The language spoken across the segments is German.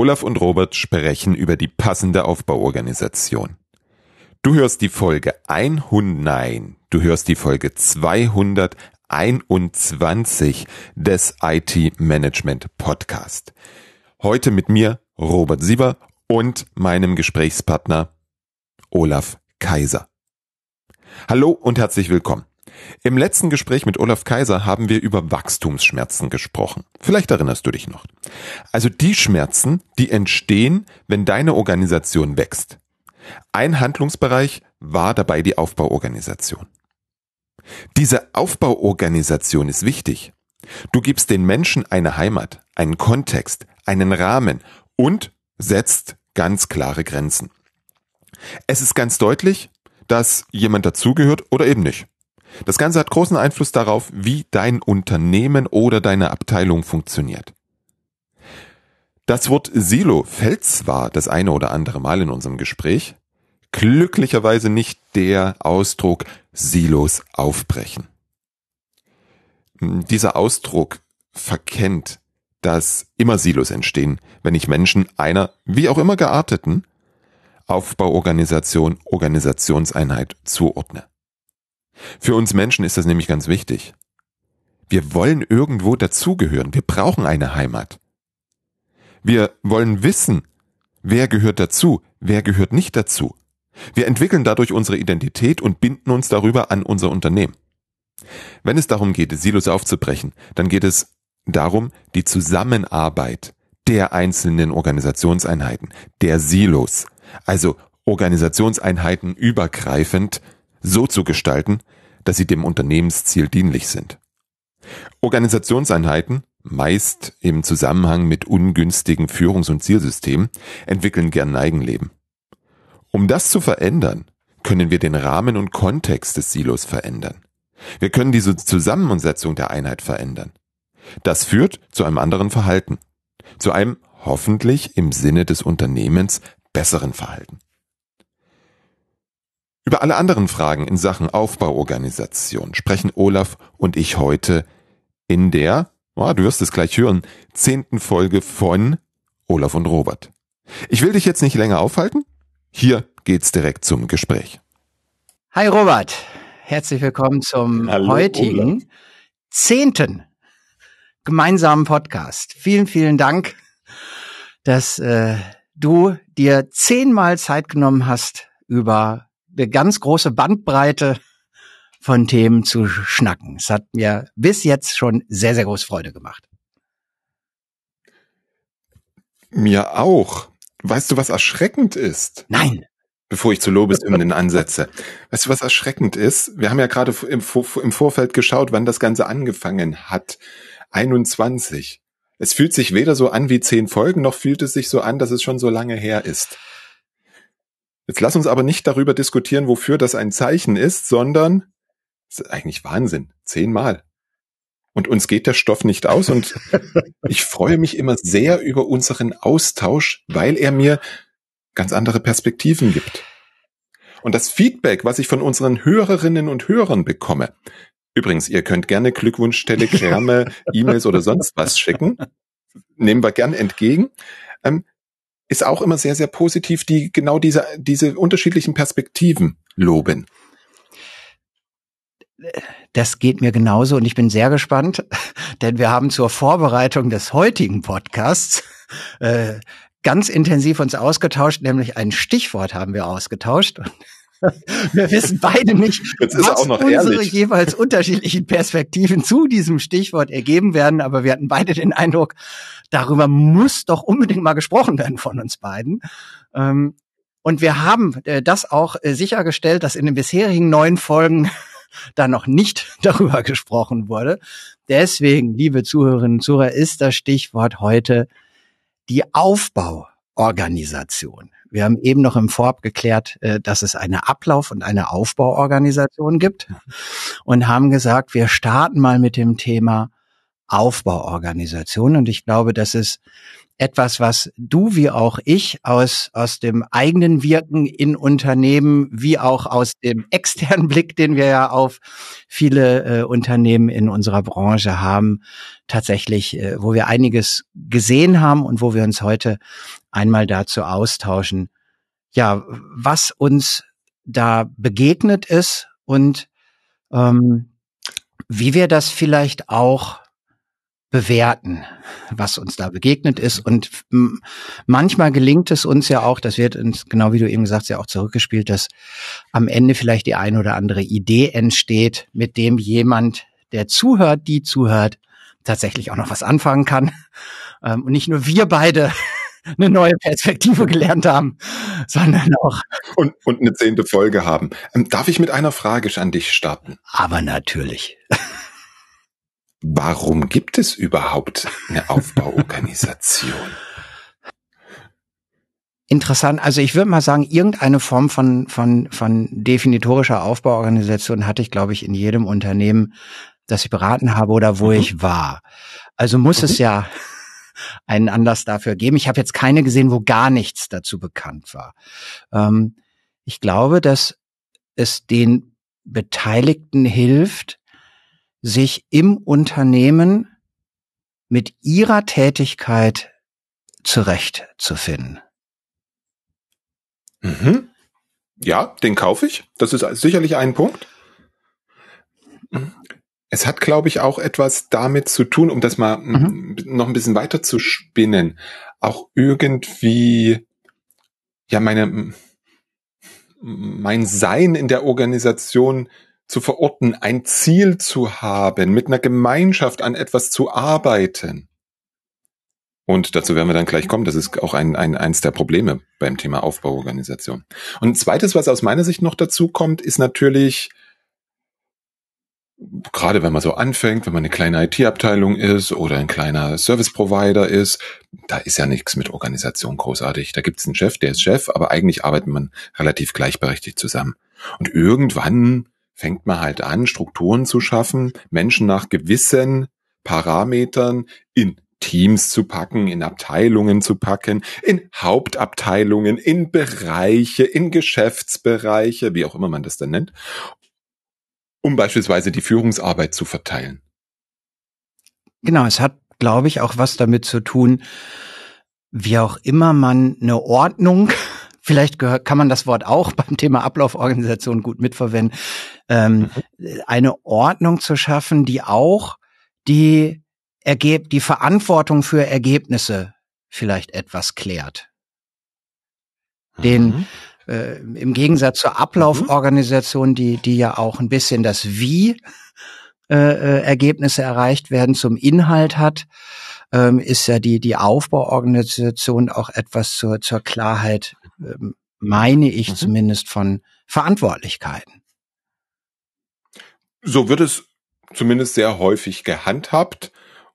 Olaf und Robert sprechen über die passende Aufbauorganisation. Du hörst die Folge 100, nein, du hörst die Folge 221 des IT Management Podcast. Heute mit mir Robert Sieber und meinem Gesprächspartner Olaf Kaiser. Hallo und herzlich willkommen. Im letzten Gespräch mit Olaf Kaiser haben wir über Wachstumsschmerzen gesprochen. Vielleicht erinnerst du dich noch. Also die Schmerzen, die entstehen, wenn deine Organisation wächst. Ein Handlungsbereich war dabei die Aufbauorganisation. Diese Aufbauorganisation ist wichtig. Du gibst den Menschen eine Heimat, einen Kontext, einen Rahmen und setzt ganz klare Grenzen. Es ist ganz deutlich, dass jemand dazugehört oder eben nicht. Das Ganze hat großen Einfluss darauf, wie dein Unternehmen oder deine Abteilung funktioniert. Das Wort Silo fällt zwar das eine oder andere Mal in unserem Gespräch, glücklicherweise nicht der Ausdruck Silos aufbrechen. Dieser Ausdruck verkennt, dass immer Silos entstehen, wenn ich Menschen einer, wie auch immer gearteten, Aufbauorganisation, Organisationseinheit zuordne. Für uns Menschen ist das nämlich ganz wichtig. Wir wollen irgendwo dazugehören. Wir brauchen eine Heimat. Wir wollen wissen, wer gehört dazu, wer gehört nicht dazu. Wir entwickeln dadurch unsere Identität und binden uns darüber an unser Unternehmen. Wenn es darum geht, Silos aufzubrechen, dann geht es darum, die Zusammenarbeit der einzelnen Organisationseinheiten, der Silos, also Organisationseinheiten übergreifend so zu gestalten, dass sie dem Unternehmensziel dienlich sind. Organisationseinheiten, meist im Zusammenhang mit ungünstigen Führungs- und Zielsystemen, entwickeln gern Eigenleben. Um das zu verändern, können wir den Rahmen und Kontext des Silos verändern. Wir können diese Zusammensetzung der Einheit verändern. Das führt zu einem anderen Verhalten, zu einem hoffentlich im Sinne des Unternehmens besseren Verhalten. Über alle anderen Fragen in Sachen Aufbauorganisation sprechen Olaf und ich heute in der, oh, du wirst es gleich hören, zehnten Folge von Olaf und Robert. Ich will dich jetzt nicht länger aufhalten. Hier geht's direkt zum Gespräch. Hi Robert, herzlich willkommen zum Hallo, heutigen Olaf. zehnten gemeinsamen Podcast. Vielen, vielen Dank, dass äh, du dir zehnmal Zeit genommen hast, über eine ganz große Bandbreite von Themen zu schnacken. Es hat mir bis jetzt schon sehr, sehr große Freude gemacht. Mir auch. Weißt du, was erschreckend ist? Nein. Bevor ich zu Lobeshymnen ansetze. Weißt du, was erschreckend ist? Wir haben ja gerade im, im Vorfeld geschaut, wann das Ganze angefangen hat. 21. Es fühlt sich weder so an wie zehn Folgen, noch fühlt es sich so an, dass es schon so lange her ist. Jetzt lass uns aber nicht darüber diskutieren, wofür das ein Zeichen ist, sondern das ist eigentlich Wahnsinn. Zehnmal. Und uns geht der Stoff nicht aus und ich freue mich immer sehr über unseren Austausch, weil er mir ganz andere Perspektiven gibt. Und das Feedback, was ich von unseren Hörerinnen und Hörern bekomme, übrigens, ihr könnt gerne Glückwunsch, Telegramme, E-Mails oder sonst was schicken, nehmen wir gern entgegen. Ähm, ist auch immer sehr, sehr positiv, die genau diese, diese unterschiedlichen Perspektiven loben. Das geht mir genauso und ich bin sehr gespannt, denn wir haben zur Vorbereitung des heutigen Podcasts äh, ganz intensiv uns ausgetauscht, nämlich ein Stichwort haben wir ausgetauscht. Wir wissen beide nicht, was unsere ehrlich. jeweils unterschiedlichen Perspektiven zu diesem Stichwort ergeben werden, aber wir hatten beide den Eindruck, darüber muss doch unbedingt mal gesprochen werden von uns beiden. Ähm, und wir haben äh, das auch äh, sichergestellt, dass in den bisherigen neun Folgen da noch nicht darüber gesprochen wurde. Deswegen, liebe Zuhörerinnen und Zuhörer, ist das Stichwort heute die Aufbauorganisation. Wir haben eben noch im Vorab geklärt, äh, dass es eine Ablauf- und eine Aufbauorganisation gibt und haben gesagt, wir starten mal mit dem Thema Aufbauorganisation. Und ich glaube, das ist etwas, was du wie auch ich aus, aus dem eigenen Wirken in Unternehmen, wie auch aus dem externen Blick, den wir ja auf viele äh, Unternehmen in unserer Branche haben, tatsächlich, äh, wo wir einiges gesehen haben und wo wir uns heute einmal dazu austauschen, ja, was uns da begegnet ist und ähm, wie wir das vielleicht auch bewerten, was uns da begegnet ist. Und manchmal gelingt es uns ja auch, das wird uns, genau wie du eben gesagt hast, ja auch zurückgespielt, dass am Ende vielleicht die eine oder andere Idee entsteht, mit dem jemand, der zuhört, die zuhört, tatsächlich auch noch was anfangen kann. Ähm, und nicht nur wir beide eine neue Perspektive gelernt haben, sondern auch. Und, und eine zehnte Folge haben. Ähm, darf ich mit einer Frage an dich starten? Aber natürlich. Warum gibt es überhaupt eine Aufbauorganisation? Interessant. Also ich würde mal sagen, irgendeine Form von, von, von definitorischer Aufbauorganisation hatte ich, glaube ich, in jedem Unternehmen, das ich beraten habe oder wo mhm. ich war. Also muss mhm. es ja einen Anlass dafür geben. Ich habe jetzt keine gesehen, wo gar nichts dazu bekannt war. Ähm, ich glaube, dass es den Beteiligten hilft, sich im Unternehmen mit ihrer Tätigkeit zurechtzufinden. Mhm. Ja, den kaufe ich. Das ist sicherlich ein Punkt. Es hat, glaube ich, auch etwas damit zu tun, um das mal mhm. noch ein bisschen weiter zu spinnen. Auch irgendwie, ja, meine, mein Sein in der Organisation zu verorten, ein Ziel zu haben, mit einer Gemeinschaft an etwas zu arbeiten. Und dazu werden wir dann gleich kommen. Das ist auch ein, ein, eins der Probleme beim Thema Aufbauorganisation. Und zweites, was aus meiner Sicht noch dazu kommt, ist natürlich, gerade wenn man so anfängt, wenn man eine kleine IT-Abteilung ist oder ein kleiner Service-Provider ist, da ist ja nichts mit Organisation großartig. Da gibt es einen Chef, der ist Chef, aber eigentlich arbeitet man relativ gleichberechtigt zusammen. Und irgendwann fängt man halt an, Strukturen zu schaffen, Menschen nach gewissen Parametern in Teams zu packen, in Abteilungen zu packen, in Hauptabteilungen, in Bereiche, in Geschäftsbereiche, wie auch immer man das dann nennt, um beispielsweise die Führungsarbeit zu verteilen. Genau, es hat, glaube ich, auch was damit zu tun, wie auch immer man eine Ordnung, vielleicht gehört, kann man das Wort auch beim Thema Ablauforganisation gut mitverwenden, ähm, mhm. eine Ordnung zu schaffen, die auch die Ergeb die Verantwortung für Ergebnisse vielleicht etwas klärt. Den mhm äh, im Gegensatz zur Ablauforganisation, die, die ja auch ein bisschen das Wie äh, äh, Ergebnisse erreicht werden zum Inhalt hat, ähm, ist ja die, die Aufbauorganisation auch etwas zur, zur Klarheit, meine ich mhm. zumindest, von Verantwortlichkeiten. So wird es zumindest sehr häufig gehandhabt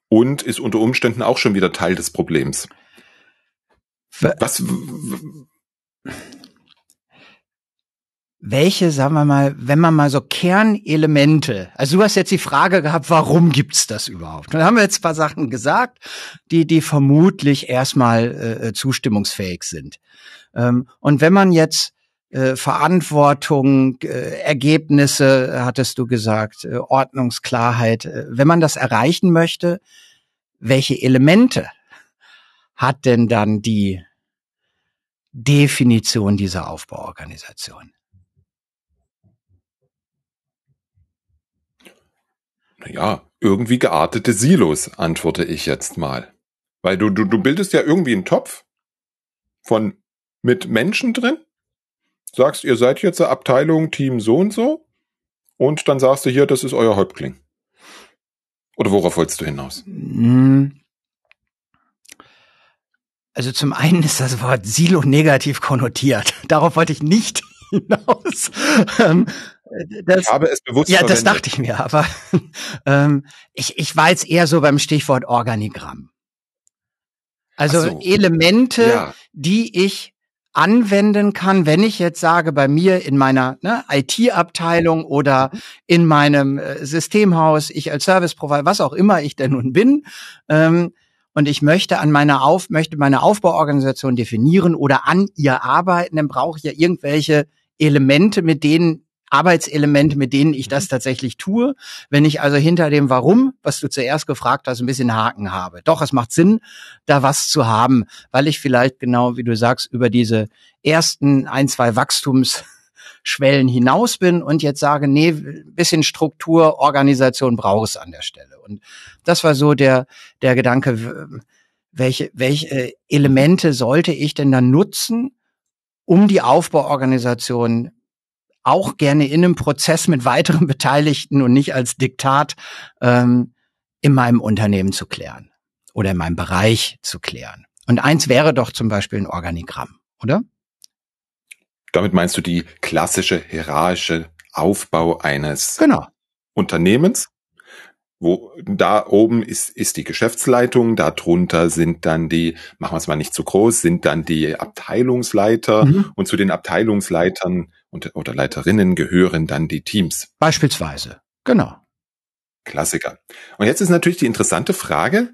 und ist unter Umständen auch schon wieder Teil des Problems. Was, welche, sagen wir mal, wenn man mal so Kernelemente, also du hast jetzt die Frage gehabt, warum gibt's das überhaupt? Dann haben wir jetzt ein paar Sachen gesagt, die, die vermutlich erstmal äh, zustimmungsfähig sind. Ähm, und wenn man jetzt äh, Verantwortung, äh, Ergebnisse, hattest du gesagt, äh, Ordnungsklarheit, äh, wenn man das erreichen möchte, welche Elemente hat denn dann die Definition dieser Aufbauorganisation? Ja, irgendwie geartete Silos, antworte ich jetzt mal. Weil du, du, du bildest ja irgendwie einen Topf von mit Menschen drin, sagst, ihr seid jetzt eine Abteilung, Team so und so, und dann sagst du hier, das ist euer Häuptling. Oder worauf wolltest du hinaus? Hm. Also zum einen ist das Wort Silo negativ konnotiert. Darauf wollte ich nicht hinaus. Ähm, das, ich habe es bewusst Ja, verwendet. das dachte ich mir, aber ähm, ich, ich war jetzt eher so beim Stichwort Organigramm. Also so. Elemente, ja. die ich anwenden kann, wenn ich jetzt sage, bei mir in meiner ne, IT-Abteilung oder in meinem äh, Systemhaus, ich als Service Provider, was auch immer ich denn nun bin, ähm, und ich möchte an meiner Auf, möchte meine Aufbauorganisation definieren oder an ihr arbeiten, dann brauche ich ja irgendwelche Elemente, mit denen Arbeitselemente, mit denen ich das mhm. tatsächlich tue. Wenn ich also hinter dem Warum, was du zuerst gefragt hast, ein bisschen Haken habe. Doch, es macht Sinn, da was zu haben, weil ich vielleicht genau, wie du sagst, über diese ersten ein, zwei Wachstumsschwellen hinaus bin und jetzt sage, nee, bisschen Struktur, Organisation brauche es an der Stelle. Und das war so der, der Gedanke, welche, welche Elemente sollte ich denn dann nutzen, um die Aufbauorganisation auch gerne in einem Prozess mit weiteren Beteiligten und nicht als Diktat ähm, in meinem Unternehmen zu klären oder in meinem Bereich zu klären. Und eins wäre doch zum Beispiel ein Organigramm, oder? Damit meinst du die klassische hierarchische Aufbau eines genau. Unternehmens? wo da oben ist, ist die Geschäftsleitung, darunter sind dann die, machen wir es mal nicht zu groß, sind dann die Abteilungsleiter mhm. und zu den Abteilungsleitern und, oder Leiterinnen gehören dann die Teams. Beispielsweise, genau. Klassiker. Und jetzt ist natürlich die interessante Frage,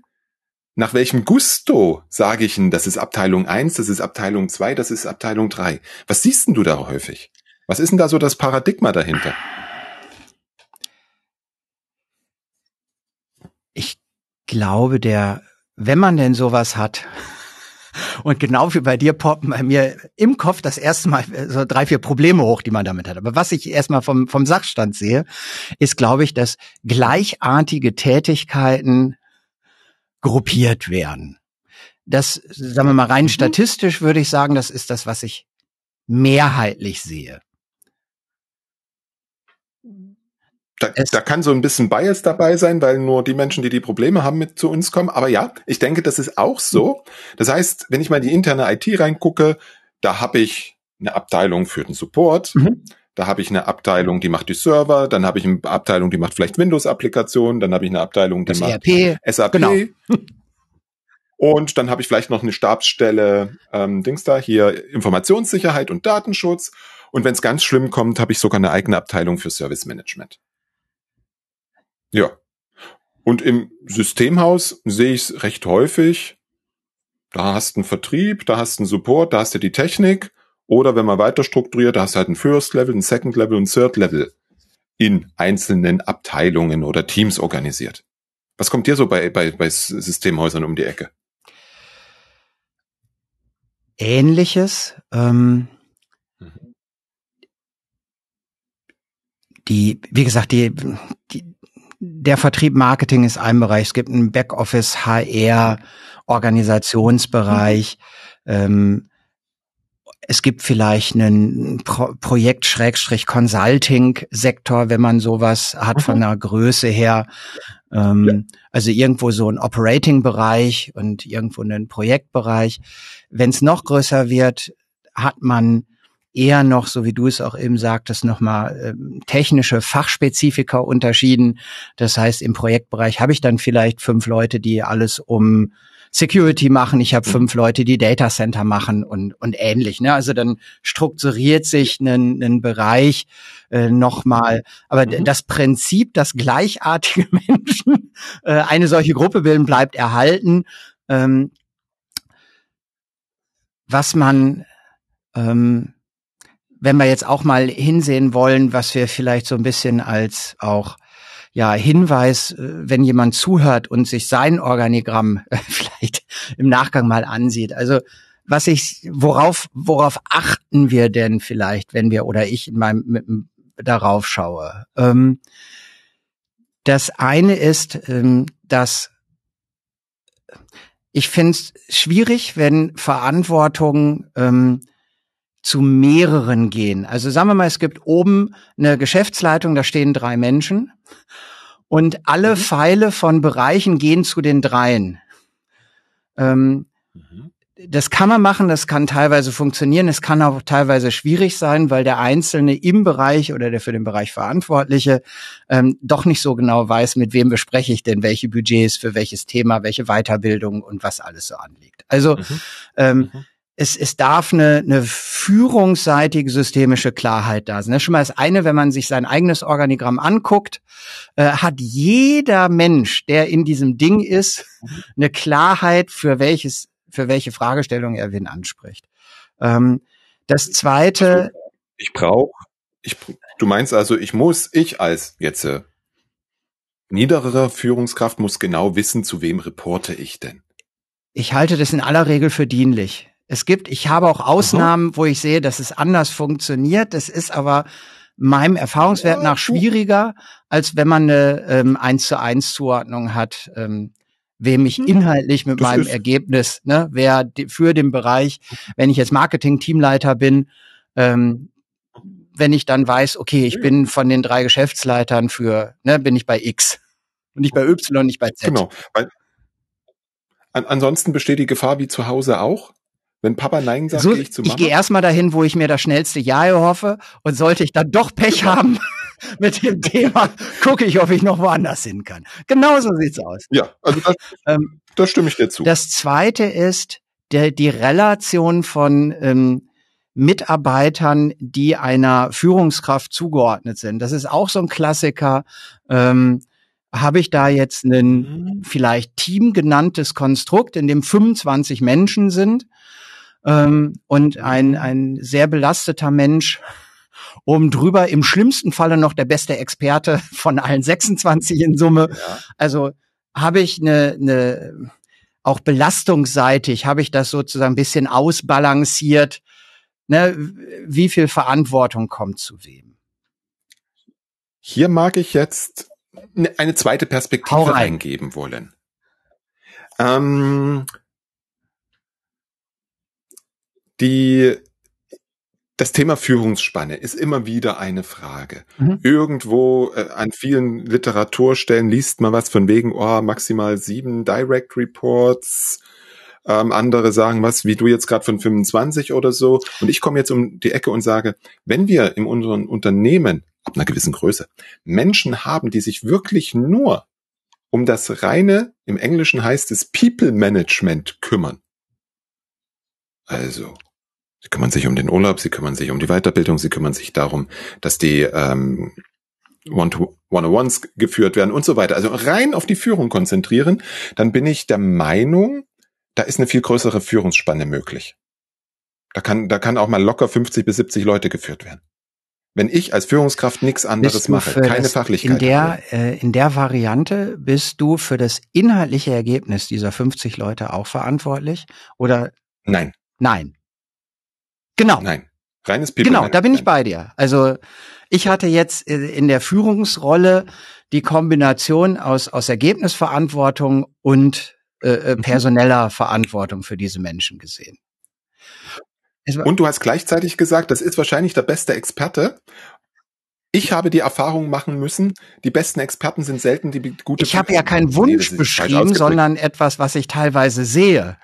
nach welchem Gusto sage ich denn, das ist Abteilung 1, das ist Abteilung 2, das ist Abteilung 3? Was siehst denn du da häufig? Was ist denn da so das Paradigma dahinter? ich glaube, der, wenn man denn sowas hat, und genau wie bei dir poppen bei mir im Kopf das erste Mal so drei, vier Probleme hoch, die man damit hat. Aber was ich erstmal vom, vom Sachstand sehe, ist, glaube ich, dass gleichartige Tätigkeiten gruppiert werden. Das, sagen wir mal rein mhm. statistisch würde ich sagen, das ist das, was ich mehrheitlich sehe. Da, da kann so ein bisschen Bias dabei sein, weil nur die Menschen, die die Probleme haben, mit zu uns kommen. Aber ja, ich denke, das ist auch so. Das heißt, wenn ich mal in die interne IT reingucke, da habe ich eine Abteilung für den Support. Mhm. Da habe ich eine Abteilung, die macht die Server, dann habe ich eine Abteilung, die macht vielleicht Windows-Applikationen, dann habe ich eine Abteilung, die das macht ERP. SAP. Genau. Und dann habe ich vielleicht noch eine Stabsstelle, ähm, Dings da, hier Informationssicherheit und Datenschutz. Und wenn es ganz schlimm kommt, habe ich sogar eine eigene Abteilung für Service Management. Ja. Und im Systemhaus sehe ich es recht häufig. Da hast du einen Vertrieb, da hast du einen Support, da hast du die Technik. Oder wenn man weiter strukturiert, da hast du halt ein First Level, ein Second Level und Third Level in einzelnen Abteilungen oder Teams organisiert. Was kommt dir so bei, bei, bei Systemhäusern um die Ecke? Ähnliches. Ähm, mhm. die, wie gesagt, die, die, der Vertrieb Marketing ist ein Bereich. Es gibt einen Backoffice, HR, Organisationsbereich. Mhm. Ähm, es gibt vielleicht einen Pro Projekt Schrägstrich Consulting Sektor, wenn man sowas hat mhm. von der Größe her. Ähm, ja. Also irgendwo so ein Operating Bereich und irgendwo einen Projektbereich. Wenn es noch größer wird, hat man eher noch, so wie du es auch eben sagtest, nochmal äh, technische Fachspezifika unterschieden. Das heißt, im Projektbereich habe ich dann vielleicht fünf Leute, die alles um Security machen, ich habe fünf Leute, die Data Center machen und, und ähnlich. Ne? Also dann strukturiert sich ein, ein Bereich äh, nochmal. Aber mhm. das Prinzip, dass gleichartige Menschen äh, eine solche Gruppe bilden, bleibt erhalten. Ähm, was man ähm, wenn wir jetzt auch mal hinsehen wollen, was wir vielleicht so ein bisschen als auch ja Hinweis, äh, wenn jemand zuhört und sich sein Organigramm vielleicht im Nachgang mal ansieht. Also was ich, worauf, worauf achten wir denn vielleicht, wenn wir oder ich in meinem mit, darauf schaue? Ähm, das eine ist, ähm, dass ich finde es schwierig, wenn Verantwortung ähm, zu mehreren gehen. Also sagen wir mal, es gibt oben eine Geschäftsleitung, da stehen drei Menschen und alle mhm. Pfeile von Bereichen gehen zu den dreien. Ähm, mhm. Das kann man machen, das kann teilweise funktionieren, es kann auch teilweise schwierig sein, weil der Einzelne im Bereich oder der für den Bereich Verantwortliche ähm, doch nicht so genau weiß, mit wem bespreche ich denn welche Budgets für welches Thema, welche Weiterbildung und was alles so anliegt. Also mhm. Ähm, mhm es, es darf eine, eine führungsseitige systemische Klarheit da sein. Das ist schon mal das eine, wenn man sich sein eigenes Organigramm anguckt, äh, hat jeder Mensch, der in diesem Ding ist, eine Klarheit, für welches, für welche Fragestellung er wen anspricht. Ähm, das zweite. Ich brauche, ich, du meinst also, ich muss, ich als jetzt äh, niederere Führungskraft muss genau wissen, zu wem reporte ich denn. Ich halte das in aller Regel für dienlich. Es gibt, ich habe auch Ausnahmen, Aha. wo ich sehe, dass es anders funktioniert. Das ist aber meinem Erfahrungswert nach schwieriger, als wenn man eine ähm, 1 zu 1 Zuordnung hat, ähm, wem ich hm. inhaltlich mit das meinem Ergebnis, ne, wer für den Bereich, wenn ich jetzt Marketing-Teamleiter bin, ähm, wenn ich dann weiß, okay, ich bin von den drei Geschäftsleitern für, ne, bin ich bei X und nicht bei Y, nicht bei Z. Genau. Weil, an, ansonsten besteht die Gefahr wie zu Hause auch, wenn Papa Nein sagt, so, gehe ich zu Mama. Ich gehe erstmal dahin, wo ich mir das schnellste Ja erhoffe. Und sollte ich dann doch Pech haben mit dem Thema, gucke ich, ob ich noch woanders hin kann. Genauso sieht's aus. Ja, also das, ähm, da stimme ich dir zu. Das zweite ist der, die Relation von ähm, Mitarbeitern, die einer Führungskraft zugeordnet sind. Das ist auch so ein Klassiker. Ähm, habe ich da jetzt ein mhm. vielleicht Team genanntes Konstrukt, in dem 25 Menschen sind ähm, und ein, ein sehr belasteter Mensch oben drüber, im schlimmsten Falle noch der beste Experte von allen 26 in Summe. Ja. Also habe ich eine, eine auch belastungsseitig, habe ich das sozusagen ein bisschen ausbalanciert. Ne, wie viel Verantwortung kommt zu wem? Hier mag ich jetzt eine zweite Perspektive eingeben wollen. Ähm, die, das Thema Führungsspanne ist immer wieder eine Frage. Mhm. Irgendwo äh, an vielen Literaturstellen liest man was von wegen, oh, maximal sieben Direct Reports. Ähm, andere sagen was, wie du jetzt gerade von 25 oder so. Und ich komme jetzt um die Ecke und sage, wenn wir in unseren Unternehmen ab einer gewissen Größe Menschen haben, die sich wirklich nur um das reine, im Englischen heißt es People Management kümmern. Also Sie kümmern sich um den Urlaub, sie kümmern sich um die Weiterbildung, sie kümmern sich darum, dass die ähm, One-to-One-Ones geführt werden und so weiter. Also rein auf die Führung konzentrieren, dann bin ich der Meinung, da ist eine viel größere Führungsspanne möglich. Da kann, da kann auch mal locker 50 bis 70 Leute geführt werden. Wenn ich als Führungskraft nichts anderes mache, keine das, Fachlichkeit. In der, äh, in der Variante bist du für das inhaltliche Ergebnis dieser 50 Leute auch verantwortlich? Oder? Nein. Nein. Genau. Nein. Reines People Genau, da bin ich bei dir. Also ich hatte jetzt äh, in der Führungsrolle die Kombination aus, aus Ergebnisverantwortung und äh, äh mhm. personeller Verantwortung für diese Menschen gesehen. Und du hast gleichzeitig gesagt, das ist wahrscheinlich der beste Experte. Ich habe die Erfahrung machen müssen, die besten Experten sind selten die gute. Ich habe ja keinen Wunsch beschrieben, sondern etwas, was ich teilweise sehe.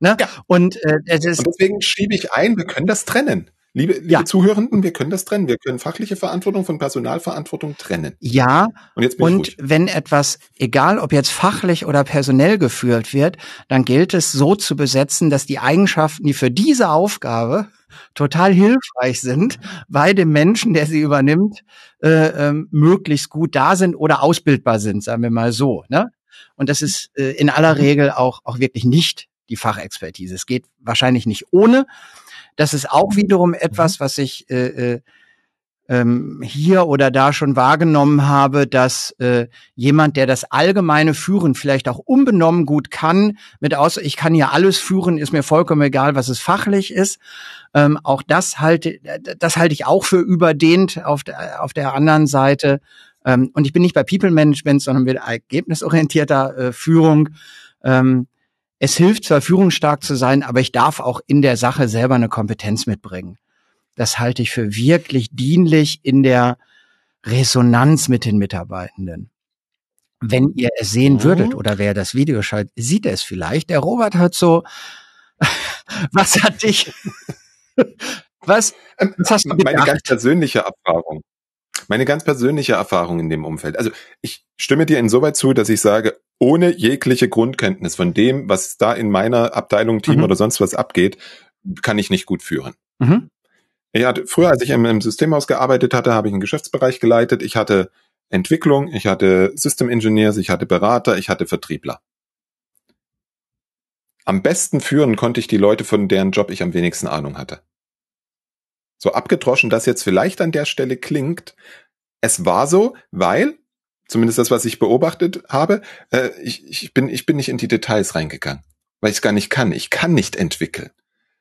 Ne? Ja. Und, äh, es ist Und deswegen schiebe ich ein, wir können das trennen. Liebe, liebe ja. Zuhörenden, wir können das trennen. Wir können fachliche Verantwortung von Personalverantwortung trennen. Ja. Und, jetzt bin und wenn etwas, egal ob jetzt fachlich oder personell geführt wird, dann gilt es so zu besetzen, dass die Eigenschaften, die für diese Aufgabe total hilfreich sind, bei dem Menschen, der sie übernimmt, äh, äh, möglichst gut da sind oder ausbildbar sind, sagen wir mal so. Ne? Und das ist äh, in aller mhm. Regel auch, auch wirklich nicht die Fachexpertise. Es geht wahrscheinlich nicht ohne. Das ist auch wiederum etwas, was ich äh, äh, ähm, hier oder da schon wahrgenommen habe, dass äh, jemand, der das allgemeine Führen vielleicht auch unbenommen gut kann, mit aus, ich kann ja alles führen, ist mir vollkommen egal, was es fachlich ist. Ähm, auch das halte, das halte ich auch für überdehnt auf der, auf der anderen Seite. Ähm, und ich bin nicht bei People Management, sondern mit ergebnisorientierter äh, Führung. Ähm, es hilft zwar führungsstark zu sein, aber ich darf auch in der Sache selber eine Kompetenz mitbringen. Das halte ich für wirklich dienlich in der Resonanz mit den Mitarbeitenden. Wenn ihr es sehen mhm. würdet oder wer das Video schaut, sieht es vielleicht. Der Robert hat so, was hat dich, was, ähm, was hast du gedacht? Meine ganz persönliche Erfahrung. Meine ganz persönliche Erfahrung in dem Umfeld. Also ich stimme dir insoweit zu, dass ich sage, ohne jegliche Grundkenntnis von dem, was da in meiner Abteilung, Team mhm. oder sonst was abgeht, kann ich nicht gut führen. Mhm. Ich hatte, früher, als ich im, Systemhaus gearbeitet hatte, habe ich einen Geschäftsbereich geleitet. Ich hatte Entwicklung, ich hatte System Engineers, ich hatte Berater, ich hatte Vertriebler. Am besten führen konnte ich die Leute, von deren Job ich am wenigsten Ahnung hatte. So abgedroschen das jetzt vielleicht an der Stelle klingt, es war so, weil, zumindest das, was ich beobachtet habe, äh, ich, ich, bin, ich bin nicht in die Details reingegangen, weil ich gar nicht kann. Ich kann nicht entwickeln.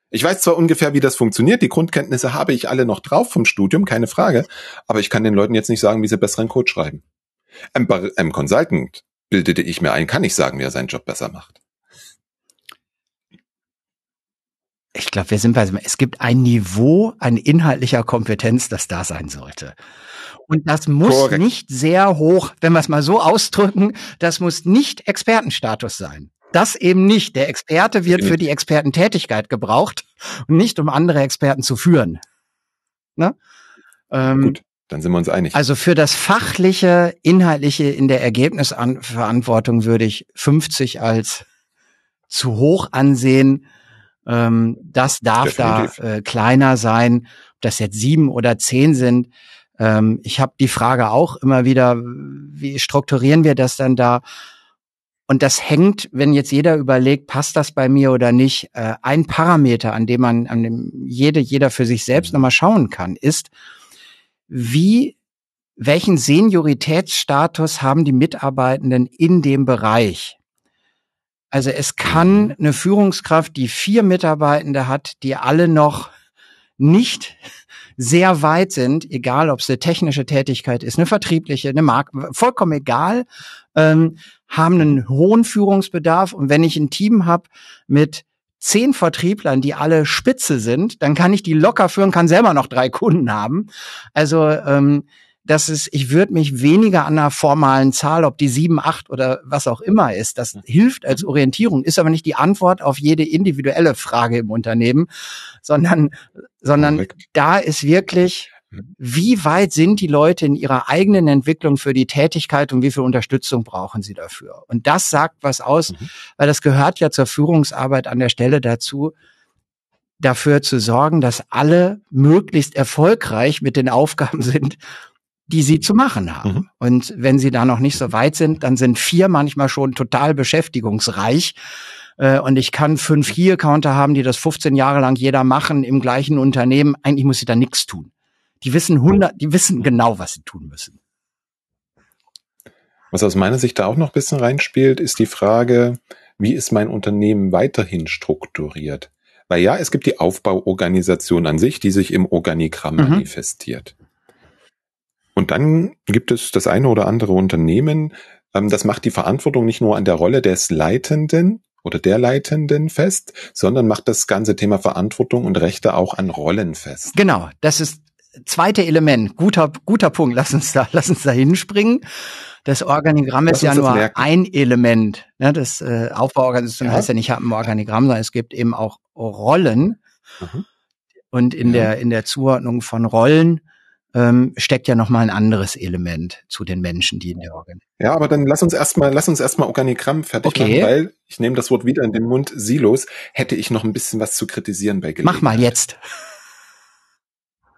Ich weiß zwar ungefähr, wie das funktioniert, die Grundkenntnisse habe ich alle noch drauf vom Studium, keine Frage, aber ich kann den Leuten jetzt nicht sagen, wie sie besseren Code schreiben. Ein, ein Consultant bildete ich mir ein, kann ich sagen, wie er seinen Job besser macht. Ich glaube, wir sind bei, es gibt ein Niveau an inhaltlicher Kompetenz, das da sein sollte. Und das muss Korrekt. nicht sehr hoch, wenn wir es mal so ausdrücken, das muss nicht Expertenstatus sein. Das eben nicht. Der Experte wird für die Expertentätigkeit gebraucht und nicht um andere Experten zu führen. Ne? Ähm, Gut, dann sind wir uns einig. Also für das fachliche, inhaltliche in der Ergebnisverantwortung würde ich 50 als zu hoch ansehen. Ähm, das darf Definitiv. da äh, kleiner sein. Ob das jetzt sieben oder zehn sind. Ähm, ich habe die Frage auch immer wieder, wie strukturieren wir das dann da? Und das hängt, wenn jetzt jeder überlegt, passt das bei mir oder nicht, äh, ein Parameter, an dem man, an dem jede, jeder für sich selbst nochmal schauen kann, ist, wie, welchen Senioritätsstatus haben die Mitarbeitenden in dem Bereich? Also es kann mhm. eine Führungskraft, die vier Mitarbeitende hat, die alle noch nicht sehr weit sind, egal ob es eine technische Tätigkeit ist, eine vertriebliche, eine Mark, vollkommen egal, ähm, haben einen hohen Führungsbedarf. Und wenn ich ein Team habe mit zehn Vertrieblern, die alle Spitze sind, dann kann ich die locker führen, kann selber noch drei Kunden haben. Also ähm, das ist, ich würde mich weniger an einer formalen Zahl, ob die sieben, acht oder was auch immer ist, das hilft als Orientierung, ist aber nicht die Antwort auf jede individuelle Frage im Unternehmen, sondern, sondern da ist wirklich Mhm. Wie weit sind die Leute in ihrer eigenen Entwicklung für die Tätigkeit und wie viel Unterstützung brauchen sie dafür? Und das sagt was aus, mhm. weil das gehört ja zur Führungsarbeit an der Stelle dazu, dafür zu sorgen, dass alle möglichst erfolgreich mit den Aufgaben sind, die sie zu machen haben. Mhm. Und wenn sie da noch nicht so weit sind, dann sind vier manchmal schon total beschäftigungsreich. Äh, und ich kann fünf Key-Accounter haben, die das 15 Jahre lang jeder machen im gleichen Unternehmen. Eigentlich muss ich da nichts tun. Die wissen hundert, die wissen genau, was sie tun müssen. Was aus meiner Sicht da auch noch ein bisschen reinspielt, ist die Frage, wie ist mein Unternehmen weiterhin strukturiert? Weil ja, es gibt die Aufbauorganisation an sich, die sich im Organigramm mhm. manifestiert. Und dann gibt es das eine oder andere Unternehmen, ähm, das macht die Verantwortung nicht nur an der Rolle des Leitenden oder der Leitenden fest, sondern macht das ganze Thema Verantwortung und Rechte auch an Rollen fest. Genau, das ist zweite Element, guter, guter Punkt, lass uns da, lass uns da hinspringen. Das Organigramm ist ja nur merken. ein Element. Ne? Das äh, Aufbauorganisation ja. heißt ja nicht, ich habe ein Organigramm, sondern es gibt eben auch Rollen. Mhm. Und in ja. der, in der Zuordnung von Rollen ähm, steckt ja nochmal ein anderes Element zu den Menschen, die in der Organisation. Ja, aber dann lass uns erstmal, lass uns erstmal Organigramm fertig okay. machen, weil ich nehme das Wort wieder in den Mund, Silos, hätte ich noch ein bisschen was zu kritisieren bei Gelegenheit. Mach mal jetzt.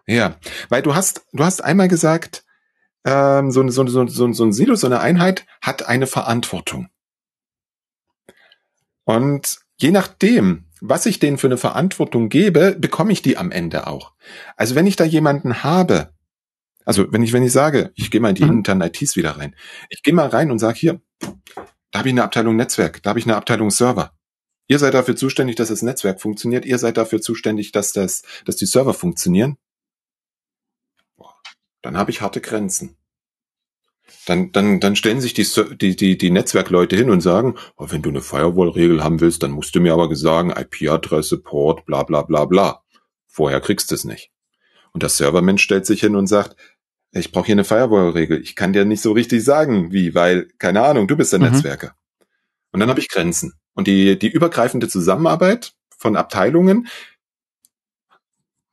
Ja, weil du hast, du hast einmal gesagt, ähm, so, so, so, so, so ein Silo, so eine Einheit hat eine Verantwortung. Und je nachdem, was ich denen für eine Verantwortung gebe, bekomme ich die am Ende auch. Also wenn ich da jemanden habe, also wenn ich, wenn ich sage, ich gehe mal in die mhm. internen ITs wieder rein, ich gehe mal rein und sage hier, da habe ich eine Abteilung Netzwerk, da habe ich eine Abteilung Server. Ihr seid dafür zuständig, dass das Netzwerk funktioniert, ihr seid dafür zuständig, dass das, dass die Server funktionieren dann habe ich harte Grenzen. Dann, dann, dann stellen sich die, die, die, die Netzwerkleute hin und sagen, oh, wenn du eine Firewall-Regel haben willst, dann musst du mir aber sagen, IP-Adresse, Port, bla bla bla bla. Vorher kriegst du es nicht. Und der Servermensch stellt sich hin und sagt, ich brauche hier eine Firewall-Regel. Ich kann dir nicht so richtig sagen, wie, weil, keine Ahnung, du bist der mhm. Netzwerker. Und dann habe ich Grenzen. Und die, die übergreifende Zusammenarbeit von Abteilungen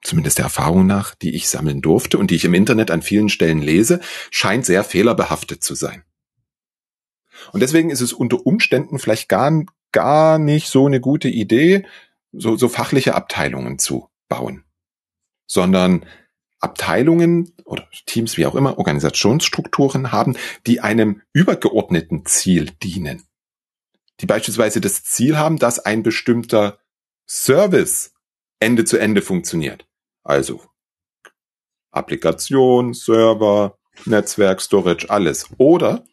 zumindest der Erfahrung nach, die ich sammeln durfte und die ich im Internet an vielen Stellen lese, scheint sehr fehlerbehaftet zu sein. Und deswegen ist es unter Umständen vielleicht gar, gar nicht so eine gute Idee, so, so fachliche Abteilungen zu bauen, sondern Abteilungen oder Teams, wie auch immer, Organisationsstrukturen haben, die einem übergeordneten Ziel dienen. Die beispielsweise das Ziel haben, dass ein bestimmter Service Ende zu Ende funktioniert. Also Applikation, Server, Netzwerk, Storage, alles. Oder,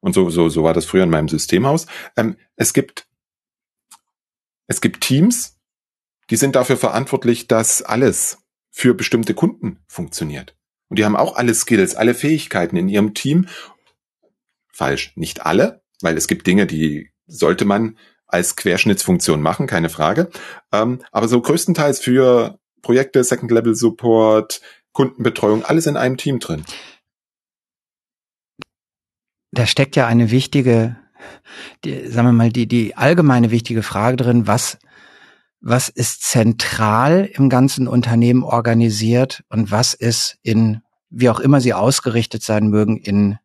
und so, so, so war das früher in meinem Systemhaus, ähm, es gibt, es gibt Teams, die sind dafür verantwortlich, dass alles für bestimmte Kunden funktioniert. Und die haben auch alle Skills, alle Fähigkeiten in ihrem Team. Falsch, nicht alle, weil es gibt Dinge, die sollte man als Querschnittsfunktion machen, keine Frage. Ähm, aber so größtenteils für Projekte, Second Level Support, Kundenbetreuung, alles in einem Team drin. Da steckt ja eine wichtige, die, sagen wir mal, die, die allgemeine wichtige Frage drin, was was ist zentral im ganzen Unternehmen organisiert und was ist in, wie auch immer sie ausgerichtet sein mögen, in,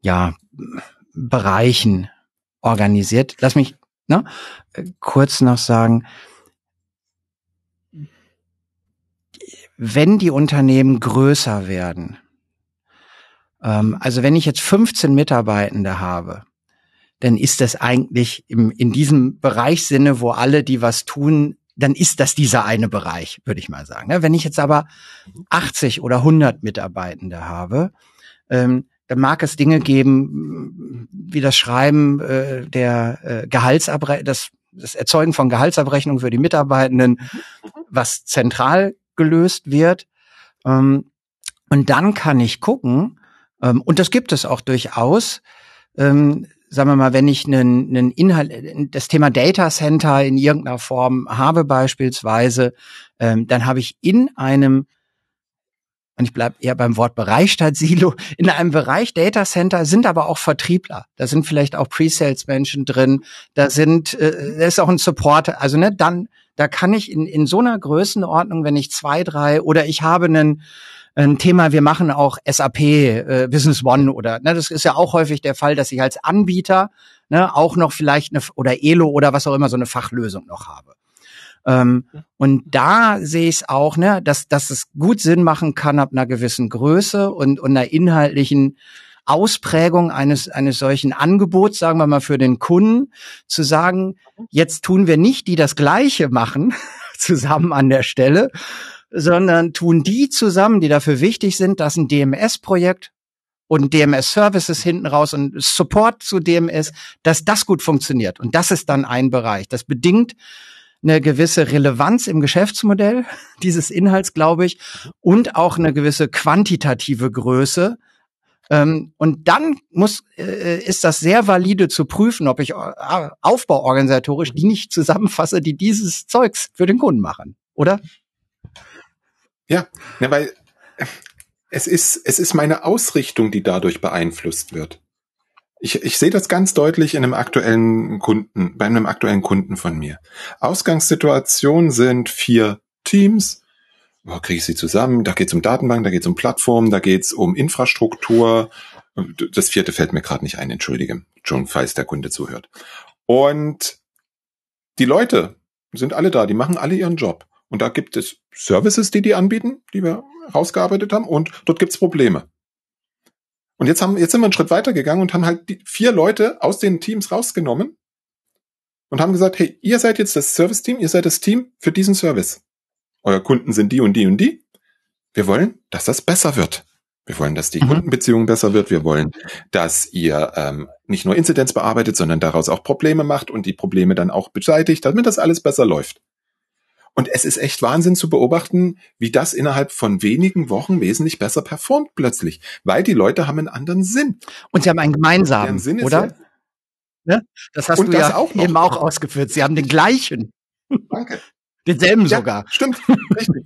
ja, Bereichen organisiert. Lass mich ne, kurz noch sagen, wenn die Unternehmen größer werden, ähm, also wenn ich jetzt 15 Mitarbeitende habe, dann ist das eigentlich im, in diesem Bereichssinne, wo alle, die was tun, dann ist das dieser eine Bereich, würde ich mal sagen. Wenn ich jetzt aber 80 oder 100 Mitarbeitende habe, ähm, dann mag es Dinge geben, wie das Schreiben äh, der äh, Gehaltsabrechnung, das, das Erzeugen von Gehaltsabrechnungen für die Mitarbeitenden, was zentral gelöst wird. Ähm, und dann kann ich gucken, ähm, und das gibt es auch durchaus, ähm, sagen wir mal, wenn ich einen, einen Inhalt, das Thema Data Center in irgendeiner Form habe beispielsweise, ähm, dann habe ich in einem und ich bleibe eher beim Wort Bereich statt Silo. In einem Bereich Data Center sind aber auch Vertriebler. Da sind vielleicht auch Pre-Sales-Menschen drin. Da sind, äh, da ist auch ein Support. Also ne, dann, da kann ich in, in so einer Größenordnung, wenn ich zwei, drei oder ich habe einen ein Thema, wir machen auch SAP, äh, Business One oder, ne, das ist ja auch häufig der Fall, dass ich als Anbieter ne, auch noch vielleicht eine, oder Elo oder was auch immer so eine Fachlösung noch habe. Ähm, und da sehe ich es auch, ne, dass, dass es gut Sinn machen kann ab einer gewissen Größe und, und einer inhaltlichen Ausprägung eines, eines solchen Angebots, sagen wir mal, für den Kunden, zu sagen, jetzt tun wir nicht die das Gleiche machen, zusammen an der Stelle, sondern tun die zusammen, die dafür wichtig sind, dass ein DMS-Projekt und DMS-Services hinten raus und Support zu DMS, dass das gut funktioniert. Und das ist dann ein Bereich. Das bedingt eine gewisse Relevanz im Geschäftsmodell dieses Inhalts, glaube ich, und auch eine gewisse quantitative Größe. Ähm, und dann muss, äh, ist das sehr valide zu prüfen, ob ich äh, aufbauorganisatorisch die nicht zusammenfasse, die dieses Zeugs für den Kunden machen, oder? Ja, ja weil es ist, es ist meine Ausrichtung, die dadurch beeinflusst wird. Ich, ich sehe das ganz deutlich in einem aktuellen Kunden, bei einem aktuellen Kunden von mir. Ausgangssituation sind vier Teams. Wo kriege ich sie zusammen? Da geht es um Datenbank, da geht es um Plattformen, da geht es um Infrastruktur. Das vierte fällt mir gerade nicht ein, entschuldige, schon falls der Kunde zuhört. Und die Leute sind alle da, die machen alle ihren Job. Und da gibt es Services, die die anbieten, die wir rausgearbeitet haben, und dort gibt es Probleme. Und jetzt haben, jetzt sind wir einen Schritt weiter gegangen und haben halt die vier Leute aus den Teams rausgenommen und haben gesagt, hey, ihr seid jetzt das Service-Team, ihr seid das Team für diesen Service. Euer Kunden sind die und die und die. Wir wollen, dass das besser wird. Wir wollen, dass die mhm. Kundenbeziehung besser wird. Wir wollen, dass ihr ähm, nicht nur Inzidenz bearbeitet, sondern daraus auch Probleme macht und die Probleme dann auch beseitigt, damit das alles besser läuft. Und es ist echt Wahnsinn zu beobachten, wie das innerhalb von wenigen Wochen wesentlich besser performt plötzlich, weil die Leute haben einen anderen Sinn. Und sie haben einen gemeinsamen, Sinn oder? Ja, ne? Das hast du das ja auch eben auch ausgeführt. Sie haben den gleichen. Danke. Denselben ja, sogar. Stimmt, richtig.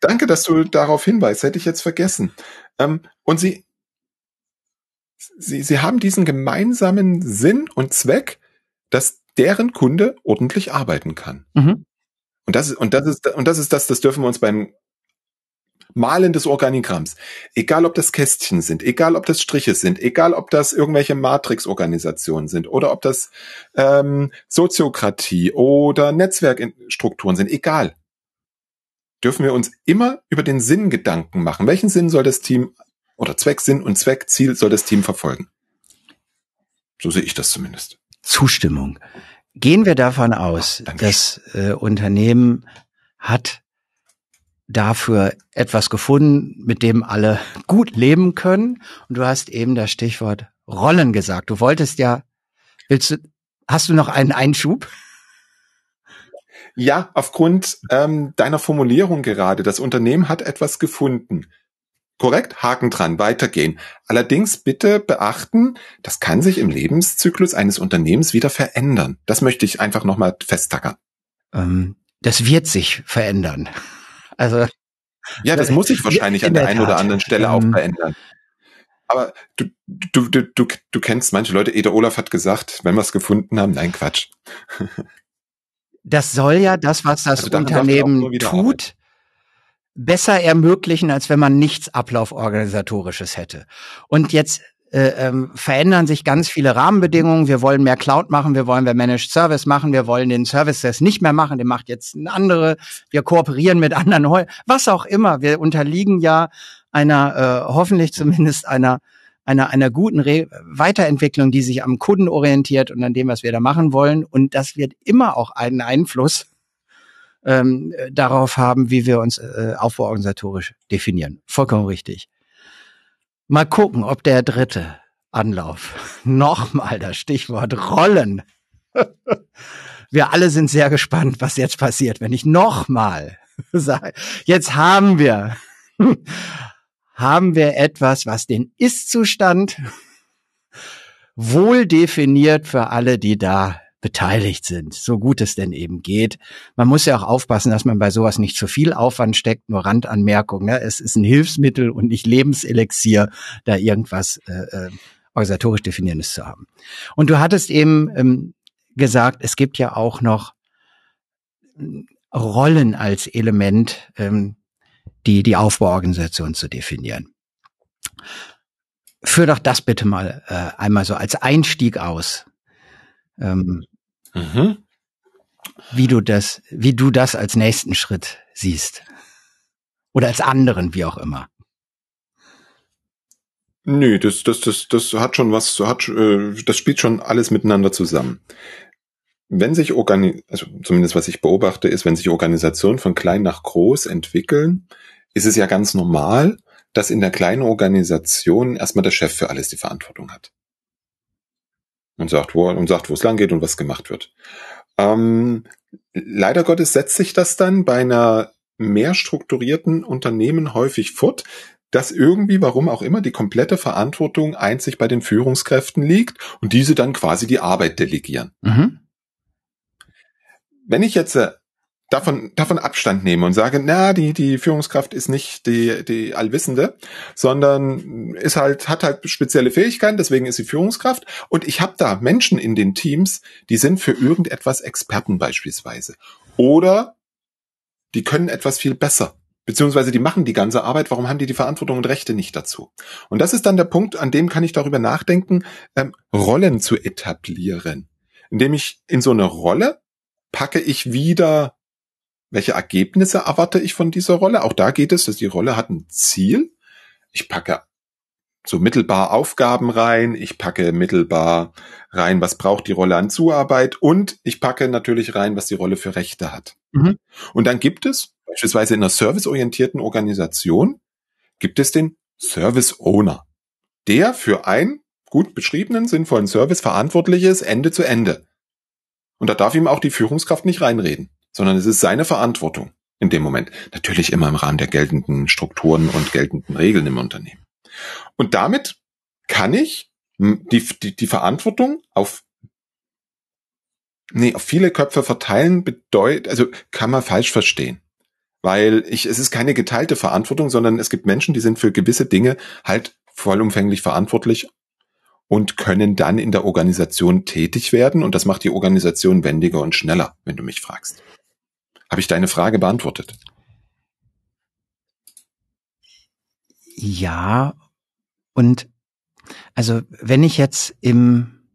Danke, dass du darauf hinweist. Hätte ich jetzt vergessen. Ähm, und sie, sie, sie haben diesen gemeinsamen Sinn und Zweck, dass deren Kunde ordentlich arbeiten kann. Mhm. Und das ist, und das ist, und das ist das, das dürfen wir uns beim Malen des Organigramms, egal ob das Kästchen sind, egal ob das Striche sind, egal ob das irgendwelche Matrix-Organisationen sind oder ob das ähm, Soziokratie oder Netzwerkstrukturen sind, egal, dürfen wir uns immer über den Sinn Gedanken machen. Welchen Sinn soll das Team oder Zweck, Sinn und Zweck, Ziel soll das Team verfolgen? So sehe ich das zumindest. Zustimmung. Gehen wir davon aus, Ach, das äh, Unternehmen hat dafür etwas gefunden, mit dem alle gut leben können. Und du hast eben das Stichwort Rollen gesagt. Du wolltest ja, willst du, hast du noch einen Einschub? Ja, aufgrund ähm, deiner Formulierung gerade, das Unternehmen hat etwas gefunden. Korrekt? Haken dran, weitergehen. Allerdings bitte beachten, das kann sich im Lebenszyklus eines Unternehmens wieder verändern. Das möchte ich einfach nochmal festtackern. Ähm, das wird sich verändern. Also ja, das muss sich wahrscheinlich an der, der einen oder anderen Stelle auch ähm, verändern. Aber du, du, du, du, du kennst manche Leute, Eder Olaf hat gesagt, wenn wir es gefunden haben, nein, Quatsch. Das soll ja das, was das also Unternehmen tut. Besser ermöglichen, als wenn man nichts Ablauforganisatorisches hätte. Und jetzt äh, ähm, verändern sich ganz viele Rahmenbedingungen. Wir wollen mehr Cloud machen, wir wollen mehr Managed Service machen, wir wollen den Service das nicht mehr machen, den macht jetzt ein andere. Wir kooperieren mit anderen, was auch immer. Wir unterliegen ja einer, äh, hoffentlich zumindest einer einer, einer guten Re Weiterentwicklung, die sich am Kunden orientiert und an dem, was wir da machen wollen. Und das wird immer auch einen Einfluss ähm, darauf haben, wie wir uns äh, aufbauorganisatorisch definieren. Vollkommen richtig. Mal gucken, ob der dritte Anlauf nochmal das Stichwort Rollen. wir alle sind sehr gespannt, was jetzt passiert, wenn ich nochmal sage. Jetzt haben wir, haben wir etwas, was den Ist-Zustand wohl definiert für alle, die da beteiligt sind, so gut es denn eben geht. Man muss ja auch aufpassen, dass man bei sowas nicht zu viel Aufwand steckt, nur Randanmerkung. Ne? Es ist ein Hilfsmittel und nicht Lebenselixier, da irgendwas äh, äh, organisatorisch Definierendes zu haben. Und du hattest eben ähm, gesagt, es gibt ja auch noch ähm, Rollen als Element, ähm, die die Aufbauorganisation zu definieren. Führ doch das bitte mal äh, einmal so als Einstieg aus. Ähm, mhm. Wie du das, wie du das als nächsten Schritt siehst. Oder als anderen, wie auch immer. Nö, das, das, das, das hat schon was, hat, äh, das spielt schon alles miteinander zusammen. Wenn sich Organi also zumindest was ich beobachte, ist, wenn sich Organisationen von klein nach groß entwickeln, ist es ja ganz normal, dass in der kleinen Organisation erstmal der Chef für alles die Verantwortung hat und sagt, wo, und sagt, wo es lang geht und was gemacht wird. Ähm, leider Gottes setzt sich das dann bei einer mehr strukturierten Unternehmen häufig fort, dass irgendwie, warum auch immer, die komplette Verantwortung einzig bei den Führungskräften liegt und diese dann quasi die Arbeit delegieren. Mhm. Wenn ich jetzt äh, davon, davon Abstand nehme und sage, na, die, die Führungskraft ist nicht die, die Allwissende, sondern ist halt, hat halt spezielle Fähigkeiten, deswegen ist sie Führungskraft. Und ich habe da Menschen in den Teams, die sind für irgendetwas Experten beispielsweise. Oder die können etwas viel besser. Beziehungsweise die machen die ganze Arbeit, warum haben die die Verantwortung und Rechte nicht dazu? Und das ist dann der Punkt, an dem kann ich darüber nachdenken, ähm, Rollen zu etablieren. Indem ich in so eine Rolle packe ich wieder welche Ergebnisse erwarte ich von dieser Rolle? Auch da geht es, dass die Rolle hat ein Ziel. Ich packe so mittelbar Aufgaben rein, ich packe mittelbar rein, was braucht die Rolle an Zuarbeit und ich packe natürlich rein, was die Rolle für Rechte hat. Mhm. Und dann gibt es beispielsweise in einer serviceorientierten Organisation gibt es den Service Owner, der für einen gut beschriebenen, sinnvollen Service verantwortlich ist, Ende zu Ende. Und da darf ihm auch die Führungskraft nicht reinreden sondern es ist seine Verantwortung in dem Moment. Natürlich immer im Rahmen der geltenden Strukturen und geltenden Regeln im Unternehmen. Und damit kann ich die, die, die Verantwortung auf nee, auf viele Köpfe verteilen bedeutet, also kann man falsch verstehen. Weil ich, es ist keine geteilte Verantwortung, sondern es gibt Menschen, die sind für gewisse Dinge halt vollumfänglich verantwortlich und können dann in der Organisation tätig werden. Und das macht die Organisation wendiger und schneller, wenn du mich fragst. Habe ich deine Frage beantwortet? Ja, und also wenn ich jetzt im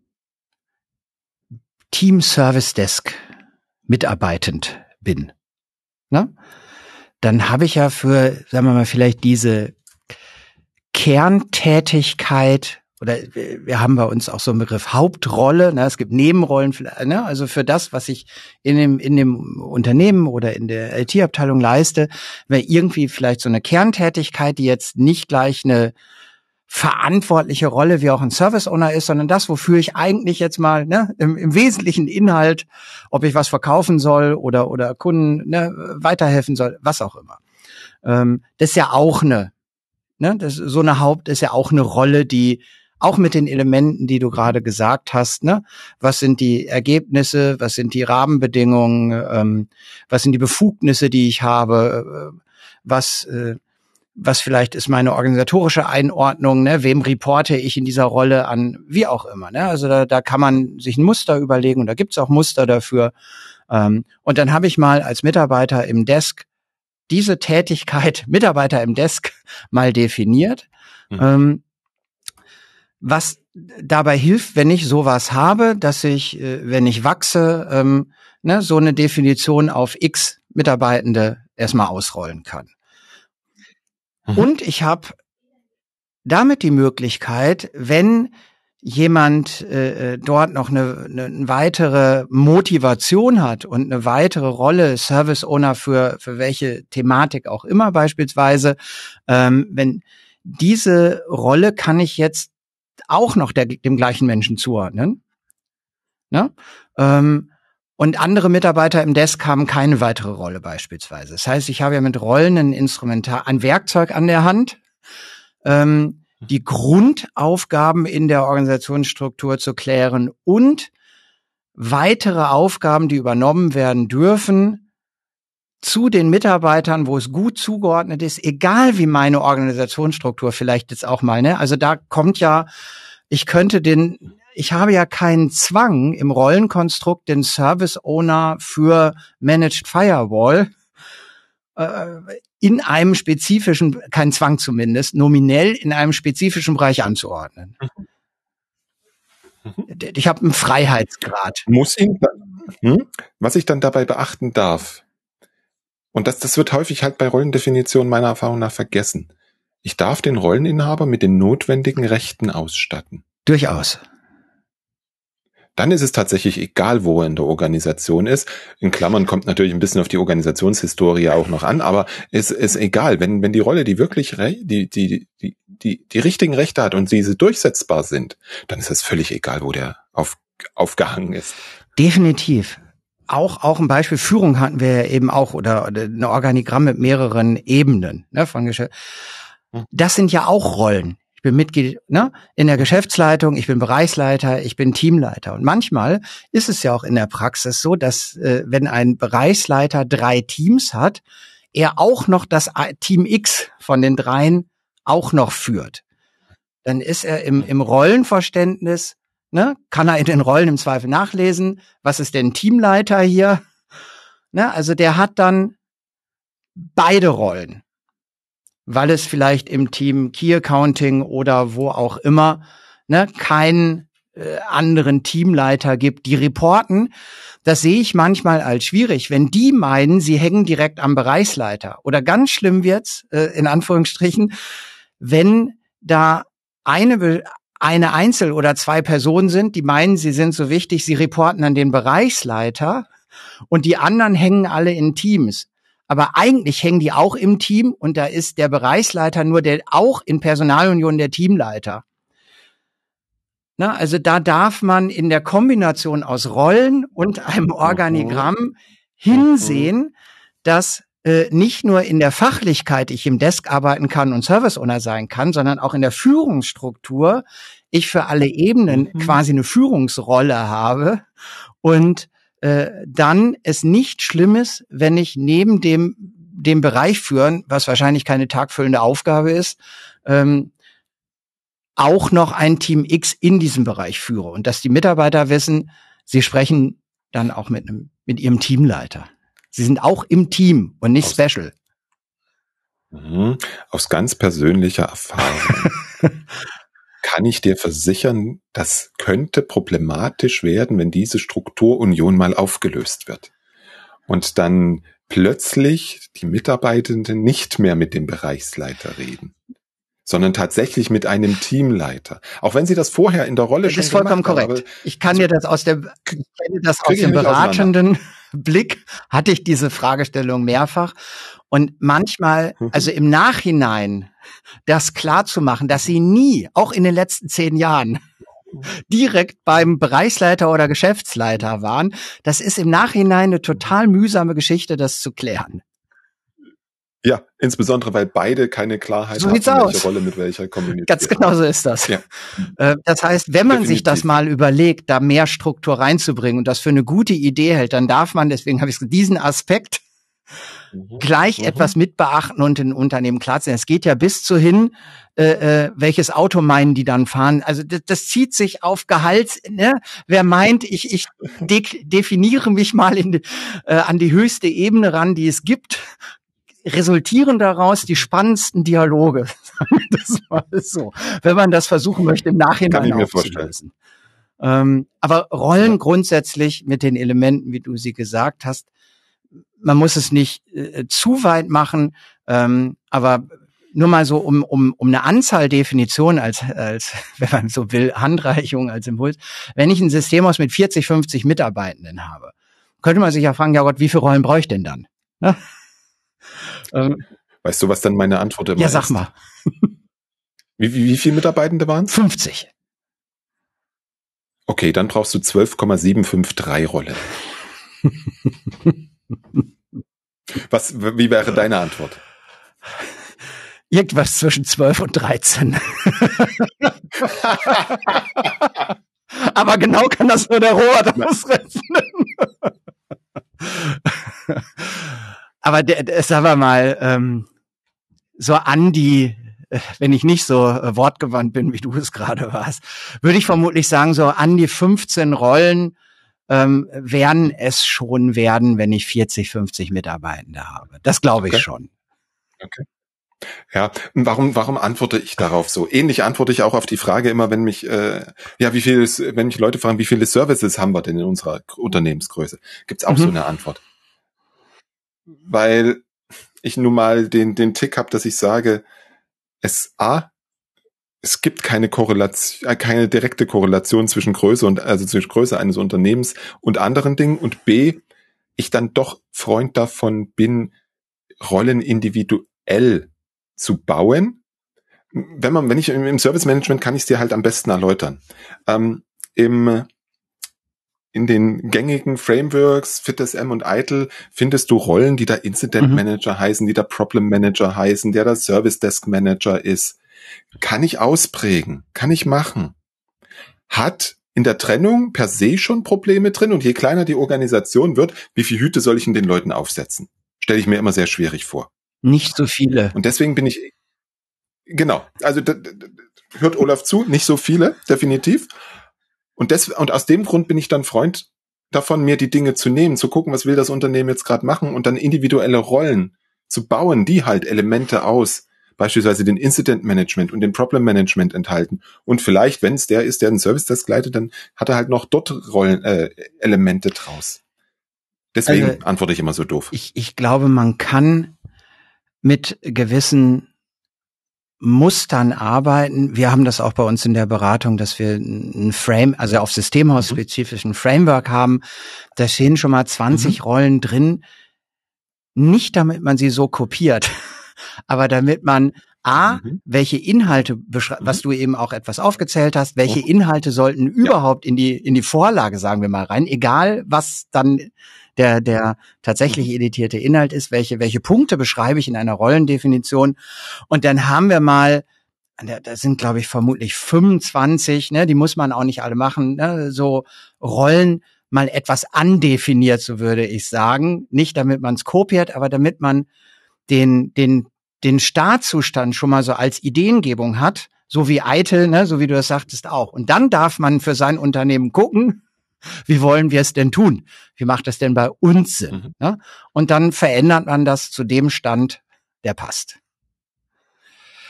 Team Service Desk mitarbeitend bin, ne, dann habe ich ja für, sagen wir mal, vielleicht diese Kerntätigkeit oder wir haben bei uns auch so einen Begriff Hauptrolle, ne, es gibt Nebenrollen, ne, also für das, was ich in dem, in dem Unternehmen oder in der IT-Abteilung leiste, wäre irgendwie vielleicht so eine Kerntätigkeit, die jetzt nicht gleich eine verantwortliche Rolle wie auch ein Service Owner ist, sondern das, wofür ich eigentlich jetzt mal ne, im, im wesentlichen Inhalt, ob ich was verkaufen soll oder oder Kunden ne, weiterhelfen soll, was auch immer. Ähm, das ist ja auch eine, ne, das so eine Haupt ist ja auch eine Rolle, die auch mit den Elementen, die du gerade gesagt hast, ne? Was sind die Ergebnisse, was sind die Rahmenbedingungen, ähm, was sind die Befugnisse, die ich habe, äh, was äh, was vielleicht ist meine organisatorische Einordnung, ne? wem reporte ich in dieser Rolle an, wie auch immer. Ne? Also da, da kann man sich ein Muster überlegen und da gibt's auch Muster dafür. Ähm, und dann habe ich mal als Mitarbeiter im Desk diese Tätigkeit, Mitarbeiter im Desk, mal definiert. Mhm. Ähm, was dabei hilft, wenn ich sowas habe, dass ich, äh, wenn ich wachse, ähm, ne, so eine Definition auf X Mitarbeitende erstmal ausrollen kann. Mhm. Und ich habe damit die Möglichkeit, wenn jemand äh, äh, dort noch eine, eine weitere Motivation hat und eine weitere Rolle, Service Owner für, für welche Thematik auch immer beispielsweise, ähm, wenn diese Rolle kann ich jetzt auch noch der, dem gleichen Menschen zuordnen. Ne? Ähm, und andere Mitarbeiter im Desk haben keine weitere Rolle beispielsweise. Das heißt, ich habe ja mit Rollen ein Instrumentar, ein Werkzeug an der Hand, ähm, die Grundaufgaben in der Organisationsstruktur zu klären und weitere Aufgaben, die übernommen werden dürfen, zu den Mitarbeitern, wo es gut zugeordnet ist, egal wie meine Organisationsstruktur vielleicht jetzt auch mal, ne? Also da kommt ja, ich könnte den, ich habe ja keinen Zwang im Rollenkonstrukt den Service Owner für Managed Firewall äh, in einem spezifischen, kein Zwang zumindest, nominell in einem spezifischen Bereich anzuordnen. Mhm. Ich habe einen Freiheitsgrad. Muss ihn, hm? was ich dann dabei beachten darf, und das, das wird häufig halt bei Rollendefinitionen meiner Erfahrung nach vergessen. Ich darf den Rolleninhaber mit den notwendigen Rechten ausstatten. Durchaus. Dann ist es tatsächlich egal, wo er in der Organisation ist. In Klammern kommt natürlich ein bisschen auf die Organisationshistorie auch noch an, aber es ist egal, wenn, wenn die Rolle, die wirklich die, die, die, die, die richtigen Rechte hat und diese durchsetzbar sind, dann ist es völlig egal, wo der auf, aufgehangen ist. Definitiv auch, auch ein Beispiel Führung hatten wir ja eben auch oder, oder ein Organigramm mit mehreren Ebenen ne, von Geschäft. Hm. Das sind ja auch Rollen. Ich bin Mitglied ne, in der Geschäftsleitung, ich bin Bereichsleiter, ich bin Teamleiter. Und manchmal ist es ja auch in der Praxis so, dass äh, wenn ein Bereichsleiter drei Teams hat, er auch noch das Team X von den dreien auch noch führt. Dann ist er im, im Rollenverständnis Ne? Kann er in den Rollen im Zweifel nachlesen? Was ist denn Teamleiter hier? Ne? Also der hat dann beide Rollen, weil es vielleicht im Team Key Accounting oder wo auch immer ne, keinen äh, anderen Teamleiter gibt, die reporten. Das sehe ich manchmal als schwierig, wenn die meinen, sie hängen direkt am Bereichsleiter. Oder ganz schlimm wird's äh, in Anführungsstrichen, wenn da eine eine Einzel- oder zwei Personen sind, die meinen, sie sind so wichtig, sie reporten an den Bereichsleiter und die anderen hängen alle in Teams. Aber eigentlich hängen die auch im Team und da ist der Bereichsleiter nur der auch in Personalunion der Teamleiter. Na, also da darf man in der Kombination aus Rollen und einem Organigramm hinsehen, dass äh, nicht nur in der Fachlichkeit ich im Desk arbeiten kann und Service Owner sein kann, sondern auch in der Führungsstruktur ich für alle Ebenen mhm. quasi eine Führungsrolle habe und äh, dann es nicht schlimm ist, wenn ich neben dem dem Bereich führen, was wahrscheinlich keine tagfüllende Aufgabe ist, ähm, auch noch ein Team X in diesem Bereich führe und dass die Mitarbeiter wissen, sie sprechen dann auch mit einem mit ihrem Teamleiter. Sie sind auch im Team und nicht aus, special. Mhm. Aus ganz persönlicher Erfahrung kann ich dir versichern, das könnte problematisch werden, wenn diese Strukturunion mal aufgelöst wird. Und dann plötzlich die Mitarbeitenden nicht mehr mit dem Bereichsleiter reden sondern tatsächlich mit einem Teamleiter. Auch wenn sie das vorher in der Rolle das schon ist vollkommen korrekt. Haben, ich kann dir das aus kenne das aus dem beratenden Blick, hatte ich diese Fragestellung mehrfach. Und manchmal, mhm. also im Nachhinein, das klar zu machen, dass sie nie, auch in den letzten zehn Jahren, direkt beim Bereichsleiter oder Geschäftsleiter waren, das ist im Nachhinein eine total mühsame Geschichte, das zu klären. Ja, insbesondere weil beide keine Klarheit so haben, welche aus. Rolle mit welcher kommuniziert. Ganz genau so ist das. Ja. Äh, das heißt, wenn man Definitiv. sich das mal überlegt, da mehr Struktur reinzubringen und das für eine gute Idee hält, dann darf man, deswegen habe ich diesen Aspekt mhm. gleich mhm. etwas mit beachten und in Unternehmen klar sein. Es geht ja bis zu hin, äh, äh, welches Auto meinen die dann fahren. Also das, das zieht sich auf Gehalt. Ne? Wer meint, ich, ich de definiere mich mal in, äh, an die höchste Ebene ran, die es gibt, resultieren daraus die spannendsten Dialoge. das war so, wenn man das versuchen möchte, im Nachhinein Kann ich mir vorstellen. Ähm, aber Rollen grundsätzlich mit den Elementen, wie du sie gesagt hast, man muss es nicht äh, zu weit machen, ähm, aber nur mal so um, um, um eine Anzahldefinition als, als, wenn man so will, Handreichung als Impuls. Wenn ich ein System aus mit 40, 50 Mitarbeitenden habe, könnte man sich ja fragen, ja Gott, wie viele Rollen brauche ich denn dann? Ähm, weißt du, was dann meine Antwort immer ist? Ja, sag mal. Wie, wie, wie viele Mitarbeitende waren es? 50. Okay, dann brauchst du 12,753 Rollen. was, wie wäre deine Antwort? Irgendwas zwischen 12 und 13. Aber genau kann das nur der Robert ausrechnen. Aber der, der, sagen wir mal, ähm, so an die, äh, wenn ich nicht so äh, wortgewandt bin, wie du es gerade warst, würde ich vermutlich sagen, so an die 15 Rollen ähm, werden es schon werden, wenn ich 40, 50 Mitarbeitende habe. Das glaube ich okay. schon. Okay. Ja, warum, warum antworte ich darauf so? Ähnlich antworte ich auch auf die Frage immer, wenn mich, äh, ja, wie viel wenn mich Leute fragen, wie viele Services haben wir denn in unserer Unternehmensgröße? Gibt's auch mhm. so eine Antwort weil ich nun mal den, den Tick habe, dass ich sage, es A, es gibt keine Korrelation, äh, keine direkte Korrelation zwischen Größe und also zwischen Größe eines Unternehmens und anderen Dingen und B, ich dann doch Freund davon bin, Rollen individuell zu bauen. Wenn man, wenn ich im Service Management kann ich es dir halt am besten erläutern. Ähm, Im in den gängigen Frameworks, FitSM und ITIL, findest du Rollen, die da Incident mhm. Manager heißen, die da Problem Manager heißen, der da Service Desk Manager ist. Kann ich ausprägen, kann ich machen. Hat in der Trennung per se schon Probleme drin und je kleiner die Organisation wird, wie viel Hüte soll ich in den Leuten aufsetzen? Stelle ich mir immer sehr schwierig vor. Nicht so viele. Und deswegen bin ich, genau, also hört Olaf zu, nicht so viele, definitiv. Und, des, und aus dem Grund bin ich dann Freund davon, mir die Dinge zu nehmen, zu gucken, was will das Unternehmen jetzt gerade machen und dann individuelle Rollen zu bauen, die halt Elemente aus beispielsweise den Incident Management und den Problem Management enthalten. Und vielleicht, wenn es der ist, der den Service Desk leitet, dann hat er halt noch dort Rollen, äh, Elemente draus. Deswegen also, antworte ich immer so doof. Ich, ich glaube, man kann mit gewissen Mustern arbeiten. Wir haben das auch bei uns in der Beratung, dass wir ein Frame, also auf Systemhaus-spezifischen Framework haben. Da stehen schon mal 20 mhm. Rollen drin. Nicht damit man sie so kopiert, aber damit man A, mhm. welche Inhalte, was du eben auch etwas aufgezählt hast, welche oh. Inhalte sollten überhaupt ja. in die, in die Vorlage, sagen wir mal, rein, egal was dann der, der tatsächlich mhm. editierte Inhalt ist, welche, welche Punkte beschreibe ich in einer Rollendefinition. Und dann haben wir mal, da sind, glaube ich, vermutlich 25, ne, die muss man auch nicht alle machen, ne, so Rollen mal etwas andefiniert, so würde ich sagen. Nicht damit man es kopiert, aber damit man den, den, den Startzustand schon mal so als Ideengebung hat, so wie Eitel, ne, so wie du das sagtest auch. Und dann darf man für sein Unternehmen gucken, Wie wollen wir es denn tun? Wie macht das denn bei uns Sinn? Mhm. Und dann verändert man das zu dem Stand, der passt.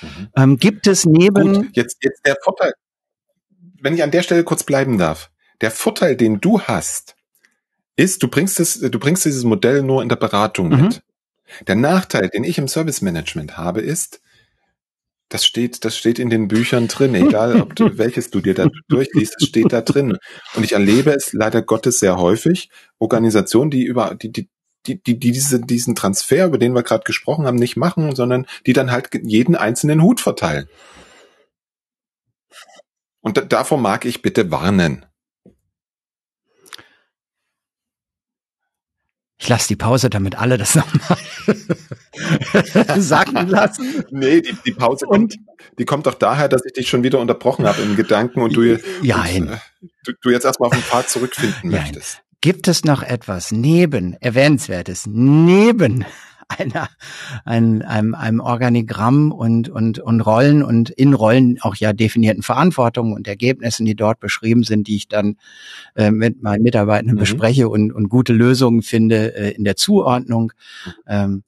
Mhm. Ähm, gibt es neben. Gut, jetzt, jetzt der Vorteil, wenn ich an der Stelle kurz bleiben darf. Der Vorteil, den du hast, ist, du bringst es, du bringst dieses Modell nur in der Beratung mhm. mit. Der Nachteil, den ich im Service Management habe, ist, das steht, das steht in den Büchern drin, egal ob du, welches du dir da durchliest, es steht da drin. Und ich erlebe es leider Gottes sehr häufig. Organisationen, die über, die, die, die, die, die diese, diesen Transfer, über den wir gerade gesprochen haben, nicht machen, sondern die dann halt jeden einzelnen Hut verteilen. Und davor mag ich bitte warnen. Ich lasse die Pause, damit alle das nochmal sagen lassen. Nee, die, die Pause und kommt, die kommt doch daher, dass ich dich schon wieder unterbrochen habe im Gedanken und du, ja, und, äh, du, du, jetzt erstmal auf den Pfad zurückfinden Nein. möchtest. Gibt es noch etwas neben, erwähnenswertes, neben einer, ein, einem, einem Organigramm und, und, und Rollen und in Rollen auch ja definierten Verantwortungen und Ergebnissen, die dort beschrieben sind, die ich dann äh, mit meinen Mitarbeitenden mhm. bespreche und, und gute Lösungen finde äh, in der Zuordnung. Ähm,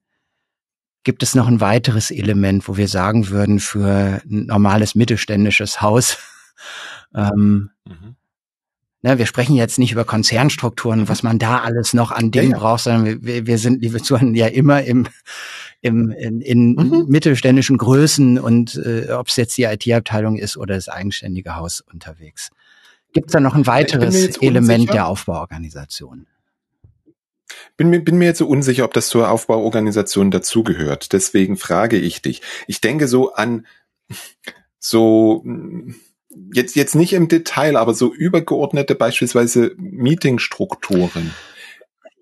gibt es noch ein weiteres Element, wo wir sagen würden, für ein normales mittelständisches Haus, ähm, mhm Ne, wir sprechen jetzt nicht über Konzernstrukturen, was man da alles noch an Dingen ja, ja. braucht, sondern wir, wir sind, liebe Zuhörer, ja immer im, im, in, in mhm. mittelständischen Größen und äh, ob es jetzt die IT-Abteilung ist oder das eigenständige Haus unterwegs. Gibt es da noch ein weiteres Element der Aufbauorganisation? Bin mir, bin mir jetzt so unsicher, ob das zur Aufbauorganisation dazugehört. Deswegen frage ich dich. Ich denke so an so jetzt, jetzt nicht im Detail, aber so übergeordnete beispielsweise Meetingstrukturen.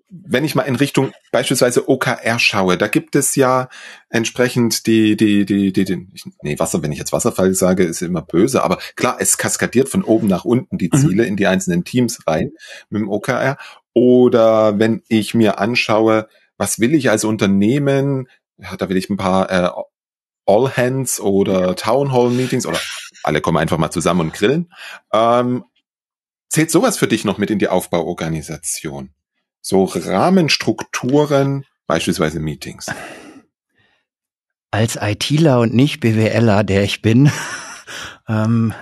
Wenn ich mal in Richtung beispielsweise OKR schaue, da gibt es ja entsprechend die, die, die, die, die nee, Wasser, wenn ich jetzt Wasserfall sage, ist immer böse, aber klar, es kaskadiert von oben nach unten die mhm. Ziele mhm. in die einzelnen Teams rein mit dem OKR. Oder wenn ich mir anschaue, was will ich als Unternehmen, ja, da will ich ein paar äh, All Hands oder Town Hall Meetings oder alle kommen einfach mal zusammen und grillen. Ähm, zählt sowas für dich noch mit in die Aufbauorganisation? So Rahmenstrukturen, beispielsweise Meetings. Als ITler und nicht BWLer, der ich bin, ähm,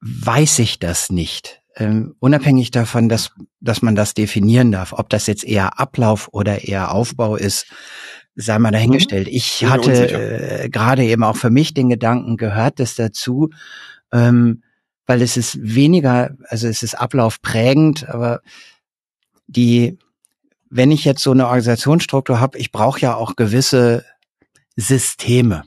weiß ich das nicht. Ähm, unabhängig davon, dass, dass man das definieren darf, ob das jetzt eher Ablauf oder eher Aufbau ist, sei mal dahingestellt. Mhm. Ich hatte äh, gerade eben auch für mich den Gedanken, gehört das dazu, ähm, weil es ist weniger, also es ist ablaufprägend, aber die, wenn ich jetzt so eine Organisationsstruktur habe, ich brauche ja auch gewisse Systeme.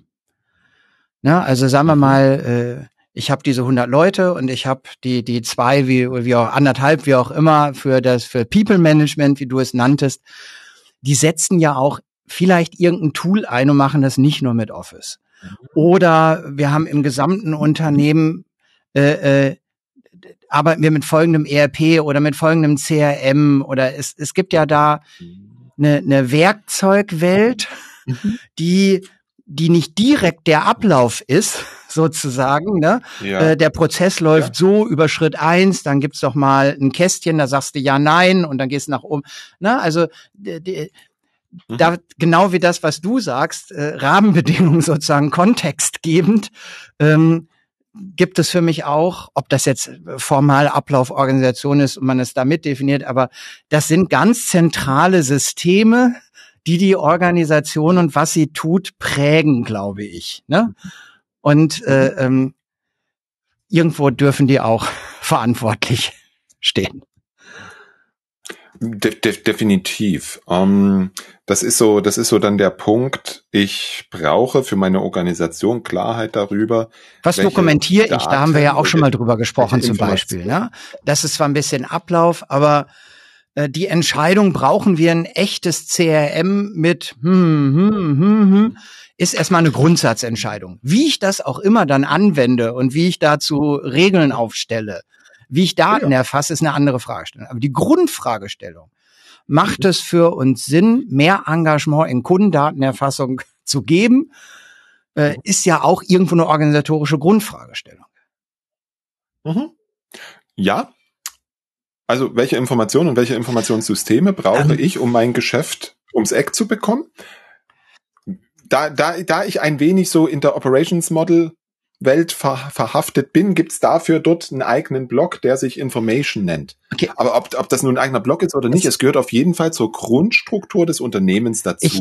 Na, also sagen wir mhm. mal, äh, ich habe diese 100 Leute und ich habe die die zwei wie wie auch anderthalb wie auch immer für das für People Management, wie du es nanntest. Die setzen ja auch vielleicht irgendein Tool ein und machen das nicht nur mit Office. Mhm. Oder wir haben im gesamten Unternehmen äh, äh, arbeiten wir mit folgendem ERP oder mit folgendem CRM oder es, es gibt ja da eine, eine Werkzeugwelt, mhm. die die nicht direkt der Ablauf ist, sozusagen. Ne? Ja. Äh, der Prozess läuft ja. so über Schritt eins, dann gibt's doch mal ein Kästchen, da sagst du ja, nein und dann gehst du nach oben. Ne? Also die, Mhm. da genau wie das, was du sagst, äh, Rahmenbedingungen sozusagen kontextgebend, ähm, gibt es für mich auch, ob das jetzt formal Ablauforganisation ist und man es damit definiert, aber das sind ganz zentrale Systeme, die die Organisation und was sie tut prägen, glaube ich. Ne? Und äh, ähm, irgendwo dürfen die auch verantwortlich stehen. De de definitiv. Ähm, das ist so, das ist so dann der Punkt. Ich brauche für meine Organisation Klarheit darüber. Was dokumentiere ich? Da haben wir ja auch schon mal drüber gesprochen, zum Beispiel. Ne? Das ist zwar ein bisschen Ablauf, aber äh, die Entscheidung, brauchen wir ein echtes CRM mit hm, hm, hm, hm, ist erstmal eine Grundsatzentscheidung. Wie ich das auch immer dann anwende und wie ich dazu Regeln aufstelle, wie ich Daten ja. erfasse, ist eine andere Fragestellung. Aber die Grundfragestellung, macht mhm. es für uns Sinn, mehr Engagement in Kundendatenerfassung zu geben, äh, ist ja auch irgendwo eine organisatorische Grundfragestellung. Mhm. Ja, Also welche Informationen und welche Informationssysteme brauche ähm, ich, um mein Geschäft ums Eck zu bekommen? Da, da, da ich ein wenig so in der Operations Model Welt ver verhaftet bin, gibt's dafür dort einen eigenen Blog, der sich Information nennt. Okay. Aber ob, ob das nun ein eigener Blog ist oder nicht, es gehört auf jeden Fall zur Grundstruktur des Unternehmens dazu. Ich,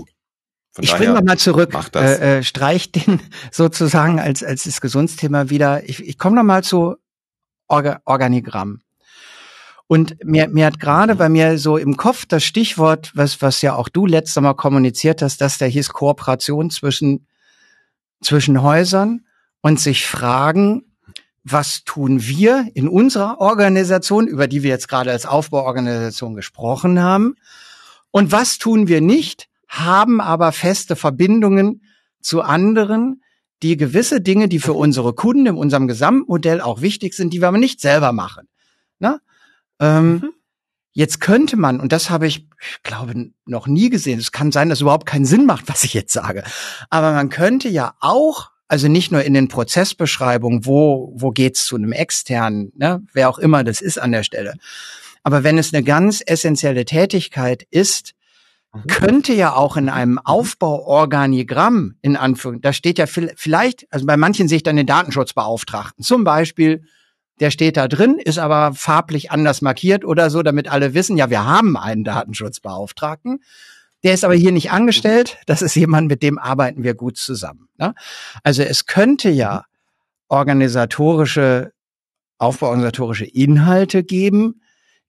Von ich springe mal zurück, äh, äh, streich den sozusagen als, als Diskussionsthema wieder. Ich, ich komme noch mal zu Orga Organigramm. Und mir, mir hat gerade bei mir so im Kopf das Stichwort, was, was ja auch du letztes Mal kommuniziert hast, dass der hieß Kooperation zwischen, zwischen Häusern und sich fragen, was tun wir in unserer Organisation, über die wir jetzt gerade als Aufbauorganisation gesprochen haben, und was tun wir nicht, haben aber feste Verbindungen zu anderen, die gewisse Dinge, die für unsere Kunden in unserem Gesamtmodell auch wichtig sind, die wir aber nicht selber machen. Na? Ähm, mhm. Jetzt könnte man, und das habe ich, ich glaube, noch nie gesehen, es kann sein, dass es überhaupt keinen Sinn macht, was ich jetzt sage, aber man könnte ja auch also nicht nur in den Prozessbeschreibungen, wo, wo geht's zu einem externen, ne, wer auch immer das ist an der Stelle. Aber wenn es eine ganz essentielle Tätigkeit ist, mhm. könnte ja auch in einem Aufbauorganigramm, in Anführungszeichen, da steht ja vielleicht, also bei manchen sehe ich dann den Datenschutzbeauftragten, zum Beispiel, der steht da drin, ist aber farblich anders markiert oder so, damit alle wissen, ja, wir haben einen Datenschutzbeauftragten. Der ist aber hier nicht angestellt. Das ist jemand, mit dem arbeiten wir gut zusammen. Ne? Also es könnte ja organisatorische, aufbauorganisatorische Inhalte geben,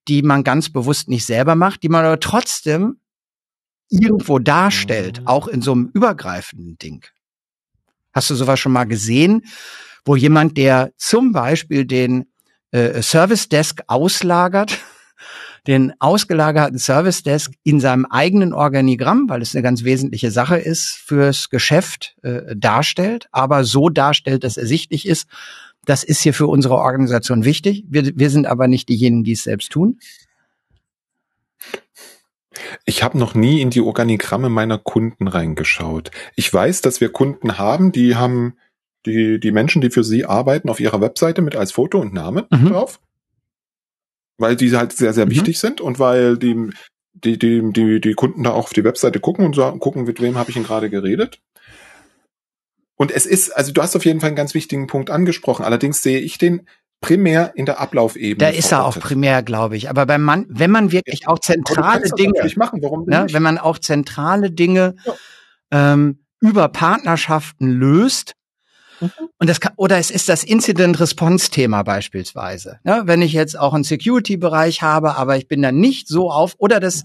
die man ganz bewusst nicht selber macht, die man aber trotzdem irgendwo darstellt, mhm. auch in so einem übergreifenden Ding. Hast du sowas schon mal gesehen, wo jemand, der zum Beispiel den äh, Service Desk auslagert, den ausgelagerten Service Desk in seinem eigenen Organigramm, weil es eine ganz wesentliche Sache ist, fürs Geschäft äh, darstellt, aber so darstellt, dass ersichtlich ist, das ist hier für unsere Organisation wichtig. Wir, wir sind aber nicht diejenigen, die es selbst tun. Ich habe noch nie in die Organigramme meiner Kunden reingeschaut. Ich weiß, dass wir Kunden haben, die haben die, die Menschen, die für sie arbeiten, auf ihrer Webseite mit als Foto und Name mhm. drauf weil die halt sehr, sehr mhm. wichtig sind und weil die, die, die, die, die Kunden da auch auf die Webseite gucken und sagen, gucken, mit wem habe ich denn gerade geredet. Und es ist, also du hast auf jeden Fall einen ganz wichtigen Punkt angesprochen. Allerdings sehe ich den primär in der Ablaufebene. Da ist er auch primär, glaube ich. Aber beim Mann, wenn man wirklich auch zentrale Dinge, machen, warum ne, wenn man auch zentrale Dinge ja. ähm, über Partnerschaften löst, Mhm. Und das kann, oder es ist das Incident-Response-Thema beispielsweise. Ja, wenn ich jetzt auch einen Security-Bereich habe, aber ich bin dann nicht so auf, oder das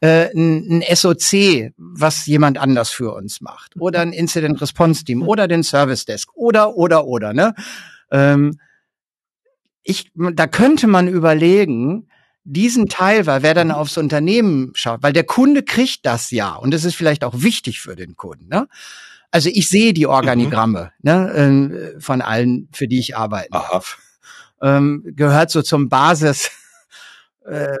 äh, ein, ein SOC, was jemand anders für uns macht, oder ein Incident-Response-Team, oder den Service-Desk, oder, oder, oder, ne? Ähm, ich, da könnte man überlegen, diesen Teil, weil wer dann aufs Unternehmen schaut, weil der Kunde kriegt das ja und es ist vielleicht auch wichtig für den Kunden. Ne? Also ich sehe die Organigramme mhm. ne, äh, von allen, für die ich arbeite. Aha. Ähm, gehört so zum Basis. Äh,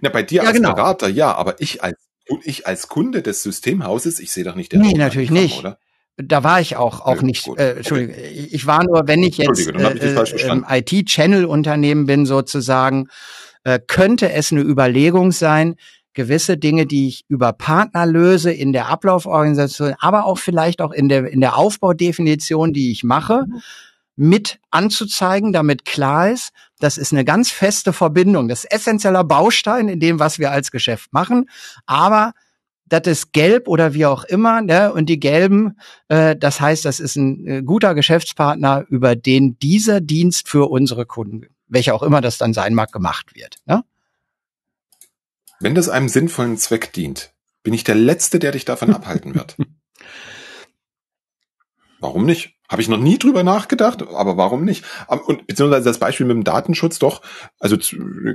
Na, bei dir ja, als genau. Berater, ja, aber ich als ich als Kunde des Systemhauses, ich sehe doch nicht der Nee, natürlich nicht. Oder? Da war ich auch auch ja, nicht. Äh, Entschuldigung, okay. ich war nur, wenn ich jetzt äh, äh, IT-Channel-Unternehmen bin sozusagen, äh, könnte es eine Überlegung sein, gewisse Dinge, die ich über Partner löse in der Ablauforganisation, aber auch vielleicht auch in der, in der Aufbaudefinition, die ich mache, mit anzuzeigen, damit klar ist, das ist eine ganz feste Verbindung, das ist essentieller Baustein in dem, was wir als Geschäft machen, aber das ist gelb oder wie auch immer, ne? und die gelben, äh, das heißt, das ist ein äh, guter Geschäftspartner, über den dieser Dienst für unsere Kunden, welcher auch immer das dann sein mag, gemacht wird. Ne? Wenn das einem sinnvollen Zweck dient, bin ich der Letzte, der dich davon abhalten wird. Warum nicht? Habe ich noch nie drüber nachgedacht, aber warum nicht? Und beziehungsweise das Beispiel mit dem Datenschutz doch, also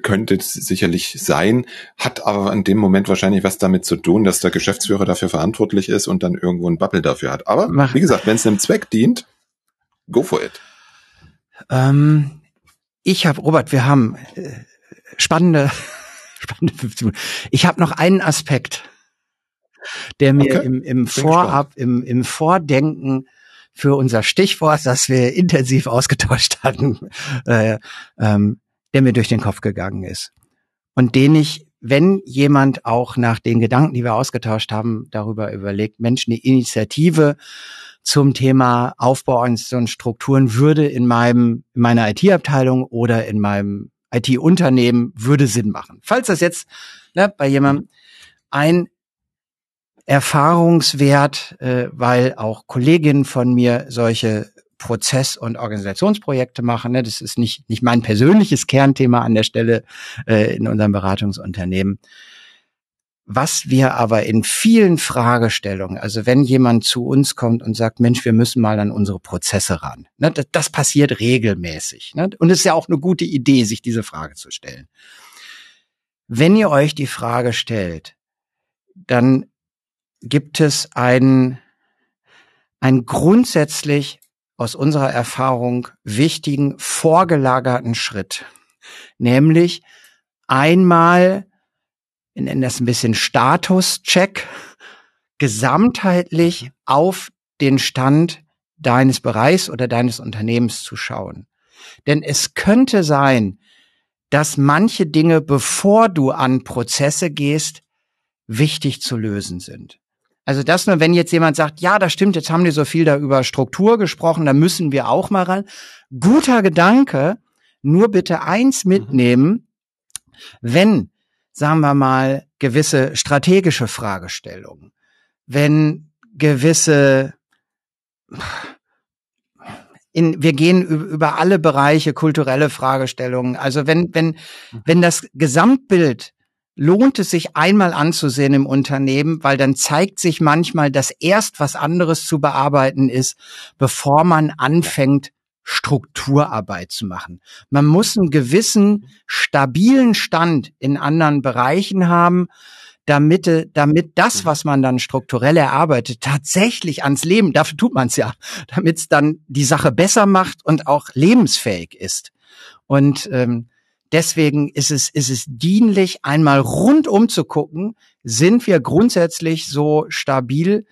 könnte es sicherlich sein, hat aber in dem Moment wahrscheinlich was damit zu tun, dass der Geschäftsführer dafür verantwortlich ist und dann irgendwo ein Bubble dafür hat. Aber Mach. wie gesagt, wenn es einem Zweck dient, go for it. Ähm, ich habe, Robert, wir haben äh, spannende spannende 15 Minuten. Ich habe noch einen Aspekt, der mir okay. im, im Vorab, im, im Vordenken für unser Stichwort, das wir intensiv ausgetauscht hatten, äh, ähm, der mir durch den Kopf gegangen ist. und den ich, wenn jemand auch nach den Gedanken, die wir ausgetauscht haben, darüber überlegt, Mensch, eine Initiative zum Thema Aufbauorganisation Strukturen würde in meinem, in meiner IT-Abteilung oder in meinem IT-Unternehmen würde Sinn machen. Falls das jetzt ne, bei jemandem ein Erfahrungswert, äh, weil auch Kolleginnen von mir solche Prozess- und Organisationsprojekte machen. Ne? Das ist nicht, nicht mein persönliches Kernthema an der Stelle äh, in unserem Beratungsunternehmen. Was wir aber in vielen Fragestellungen, also wenn jemand zu uns kommt und sagt, Mensch, wir müssen mal an unsere Prozesse ran, ne, das, das, passiert regelmäßig. Ne? Und es ist ja auch eine gute Idee, sich diese Frage zu stellen. Wenn ihr euch die Frage stellt, dann gibt es einen, einen grundsätzlich aus unserer Erfahrung wichtigen vorgelagerten Schritt, nämlich einmal wir nennen das ein bisschen Status-Check, gesamtheitlich auf den Stand deines Bereichs oder deines Unternehmens zu schauen. Denn es könnte sein, dass manche Dinge, bevor du an Prozesse gehst, wichtig zu lösen sind. Also das nur, wenn jetzt jemand sagt, ja, das stimmt, jetzt haben die so viel da über Struktur gesprochen, da müssen wir auch mal ran. Guter Gedanke, nur bitte eins mhm. mitnehmen, wenn sagen wir mal, gewisse strategische Fragestellungen, wenn gewisse in, wir gehen über alle Bereiche, kulturelle Fragestellungen. Also wenn, wenn, wenn das Gesamtbild lohnt es sich einmal anzusehen im Unternehmen, weil dann zeigt sich manchmal, dass erst was anderes zu bearbeiten ist, bevor man anfängt, Strukturarbeit zu machen. Man muss einen gewissen stabilen Stand in anderen Bereichen haben, damit, damit das, was man dann strukturell erarbeitet, tatsächlich ans Leben, dafür tut man es ja, damit es dann die Sache besser macht und auch lebensfähig ist. Und ähm, deswegen ist es, ist es dienlich, einmal rundum zu gucken, sind wir grundsätzlich so stabil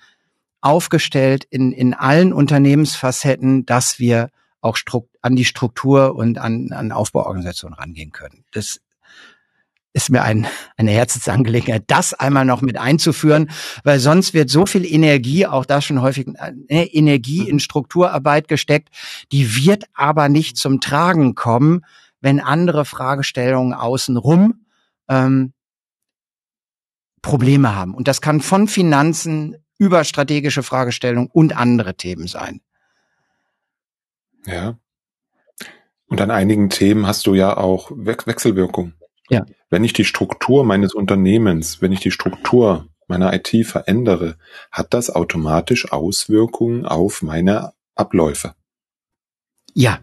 aufgestellt in, in allen Unternehmensfacetten, dass wir auch an die Struktur und an, an Aufbauorganisationen rangehen können. Das ist mir ein, eine Herzensangelegenheit, das einmal noch mit einzuführen, weil sonst wird so viel Energie, auch da schon häufig äh, Energie in Strukturarbeit gesteckt, die wird aber nicht zum Tragen kommen, wenn andere Fragestellungen außenrum ähm, Probleme haben. Und das kann von Finanzen über strategische Fragestellungen und andere Themen sein. Ja. Und an einigen Themen hast du ja auch We Wechselwirkung. Ja. Wenn ich die Struktur meines Unternehmens, wenn ich die Struktur meiner IT verändere, hat das automatisch Auswirkungen auf meine Abläufe. Ja.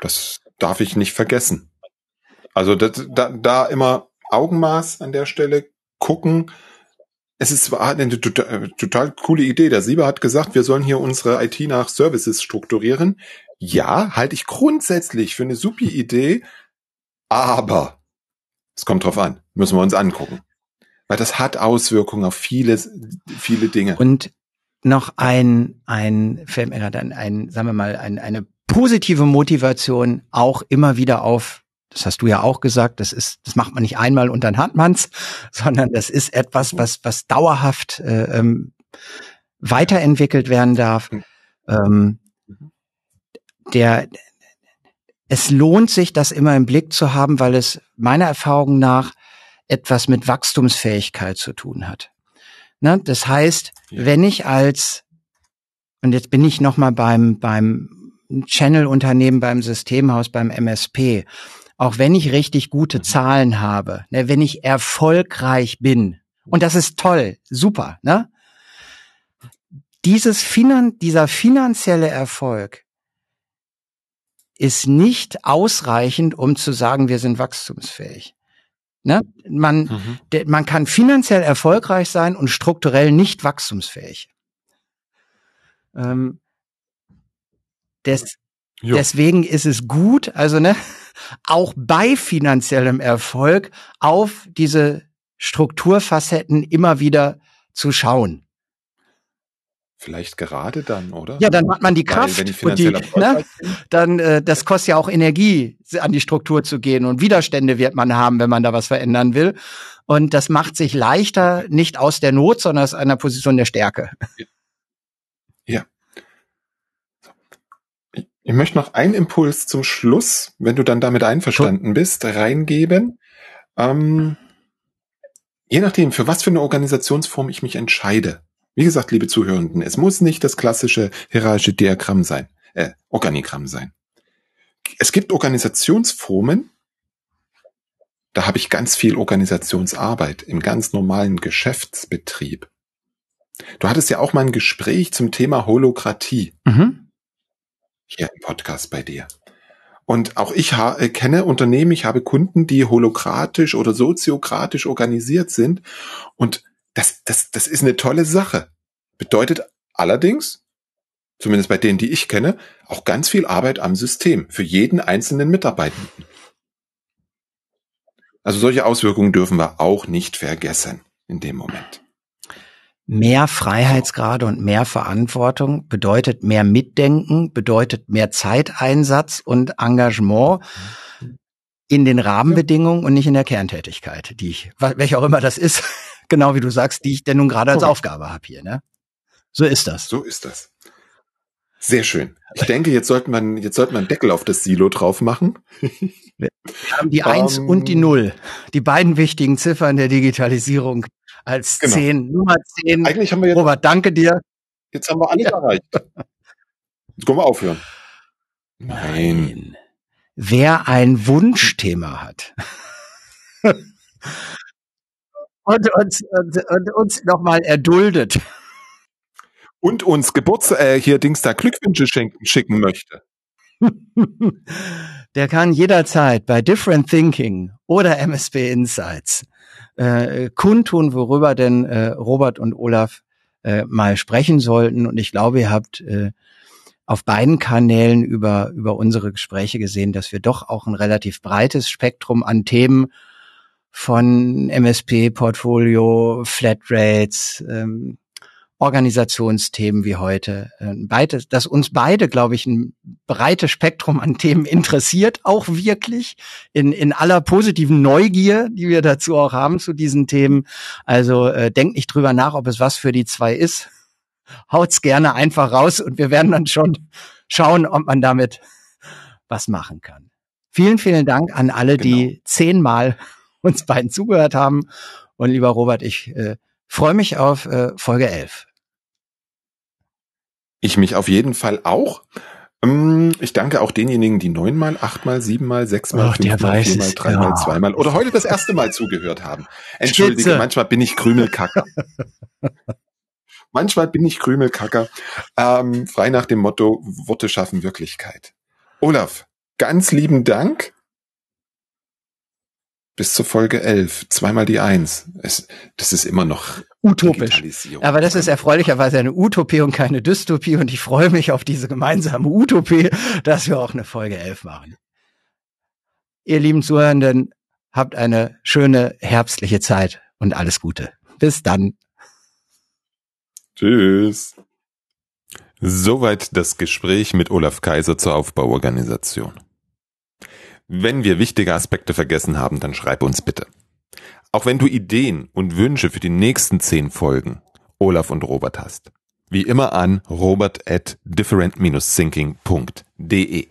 Das darf ich nicht vergessen. Also das, da, da immer Augenmaß an der Stelle gucken, es ist eine total, total coole Idee. Der Sieber hat gesagt, wir sollen hier unsere IT nach Services strukturieren. Ja, halte ich grundsätzlich für eine super Idee, aber es kommt drauf an, müssen wir uns angucken. Weil das hat Auswirkungen auf viele, viele Dinge. Und noch ein, ein, fällt mir gerade ein, ein, sagen wir mal, ein, eine positive Motivation auch immer wieder auf das hast du ja auch gesagt, das ist, das macht man nicht einmal und dann hat man's, sondern das ist etwas, was, was dauerhaft äh, ähm, weiterentwickelt werden darf. Hm. Ähm, der, es lohnt sich, das immer im Blick zu haben, weil es meiner Erfahrung nach etwas mit Wachstumsfähigkeit zu tun hat. Ne? Das heißt, ja. wenn ich als, und jetzt bin ich nochmal beim, beim Channel-Unternehmen, beim Systemhaus, beim MSP, auch wenn ich richtig gute mhm. Zahlen habe, ne, wenn ich erfolgreich bin, und das ist toll, super, ne? Dieses Finan dieser finanzielle Erfolg ist nicht ausreichend, um zu sagen, wir sind wachstumsfähig. Ne? Man, mhm. de, man kann finanziell erfolgreich sein und strukturell nicht wachstumsfähig. Ähm, des, deswegen ist es gut, also ne, auch bei finanziellem Erfolg auf diese Strukturfacetten immer wieder zu schauen. Vielleicht gerade dann, oder? Ja, dann hat man die Kraft Weil, und die, ne, dann äh, das kostet ja auch Energie, an die Struktur zu gehen und Widerstände wird man haben, wenn man da was verändern will. Und das macht sich leichter, nicht aus der Not, sondern aus einer Position der Stärke. Ja. Ich, ich möchte noch einen Impuls zum Schluss, wenn du dann damit einverstanden bist, reingeben. Ähm, je nachdem, für was für eine Organisationsform ich mich entscheide. Wie gesagt, liebe Zuhörenden, es muss nicht das klassische hierarchische Diagramm sein, äh, Organigramm sein. Es gibt Organisationsformen, da habe ich ganz viel Organisationsarbeit im ganz normalen Geschäftsbetrieb. Du hattest ja auch mal ein Gespräch zum Thema Holokratie Mhm. Hier im Podcast bei dir. Und auch ich äh, kenne Unternehmen, ich habe Kunden, die holokratisch oder soziokratisch organisiert sind. Und das, das, das ist eine tolle Sache. Bedeutet allerdings, zumindest bei denen, die ich kenne, auch ganz viel Arbeit am System für jeden einzelnen Mitarbeitenden. Also solche Auswirkungen dürfen wir auch nicht vergessen in dem Moment. Mehr Freiheitsgrade und mehr Verantwortung bedeutet mehr Mitdenken, bedeutet mehr Zeiteinsatz und Engagement in den Rahmenbedingungen und nicht in der Kerntätigkeit, die ich, welche auch immer das ist, genau wie du sagst, die ich denn nun gerade als Korrekt. Aufgabe habe hier. Ne? So ist das. So ist das. Sehr schön. Ich denke, jetzt sollte man, jetzt sollte man einen Deckel auf das Silo drauf machen. Wir haben die Eins Ähm, und die Null, die beiden wichtigen Ziffern der Digitalisierung als Genau. zehn, Nummer zehn. Eigentlich haben wir jetzt, Robert, danke dir. jetzt haben wir alles erreicht. Jetzt können wir aufhören. Nein. Wer ein Wunschthema hat und uns, und, und uns nochmal erduldet, Und uns Geburts, äh, hier Dings da Glückwünsche schenken, schicken möchte. der kann jederzeit bei Different Thinking oder MSB Insights äh, kundtun, worüber denn äh, Robert und Olaf äh, mal sprechen sollten. Und ich glaube, ihr habt äh, auf beiden Kanälen über, über unsere Gespräche gesehen, dass wir doch auch ein relativ breites Spektrum an Themen von MSP-Portfolio, Flatrates, ähm, Organisationsthemen wie heute, äh, beide, dass uns beide, glaube ich, ein breites Spektrum an Themen interessiert, auch wirklich in, in aller positiven Neugier, die wir dazu auch haben zu diesen Themen. Also äh, denkt nicht drüber nach, ob es was für die zwei ist. Haut's gerne einfach raus und wir werden dann schon schauen, ob man damit was machen kann. Vielen, vielen Dank an alle, die zehnmal uns beiden zugehört haben. Und lieber Robert, ich äh, freue mich auf äh, Folge 11. Ich mich auf jeden Fall auch. Ähm, Ich danke auch denjenigen, die neunmal, achtmal, siebenmal, sechsmal, fünfmal, viermal, dreimal, zweimal oder heute das erste Mal zugehört haben. Entschuldige, Spitze. manchmal bin ich Krümelkacker. manchmal bin ich Krümelkacker. Ähm, frei nach dem Motto, Worte schaffen Wirklichkeit. Olaf, ganz lieben Dank. Bis zur Folge 11. Zweimal die Eins. Es, das ist immer noch Utopisch. Aber das ist erfreulicherweise eine Utopie und keine Dystopie und ich freue mich auf diese gemeinsame Utopie, dass wir auch eine Folge 11 machen. Ihr lieben Zuhörenden, habt eine schöne herbstliche Zeit und alles Gute. Bis dann. Tschüss. Soweit das Gespräch mit Olaf Kaiser zur Aufbauorganisation. Wenn wir wichtige Aspekte vergessen haben, dann schreib uns bitte. Auch wenn du Ideen und Wünsche für die nächsten zehn Folgen Olaf und Robert hast. Wie immer an robert at different-thinking.de.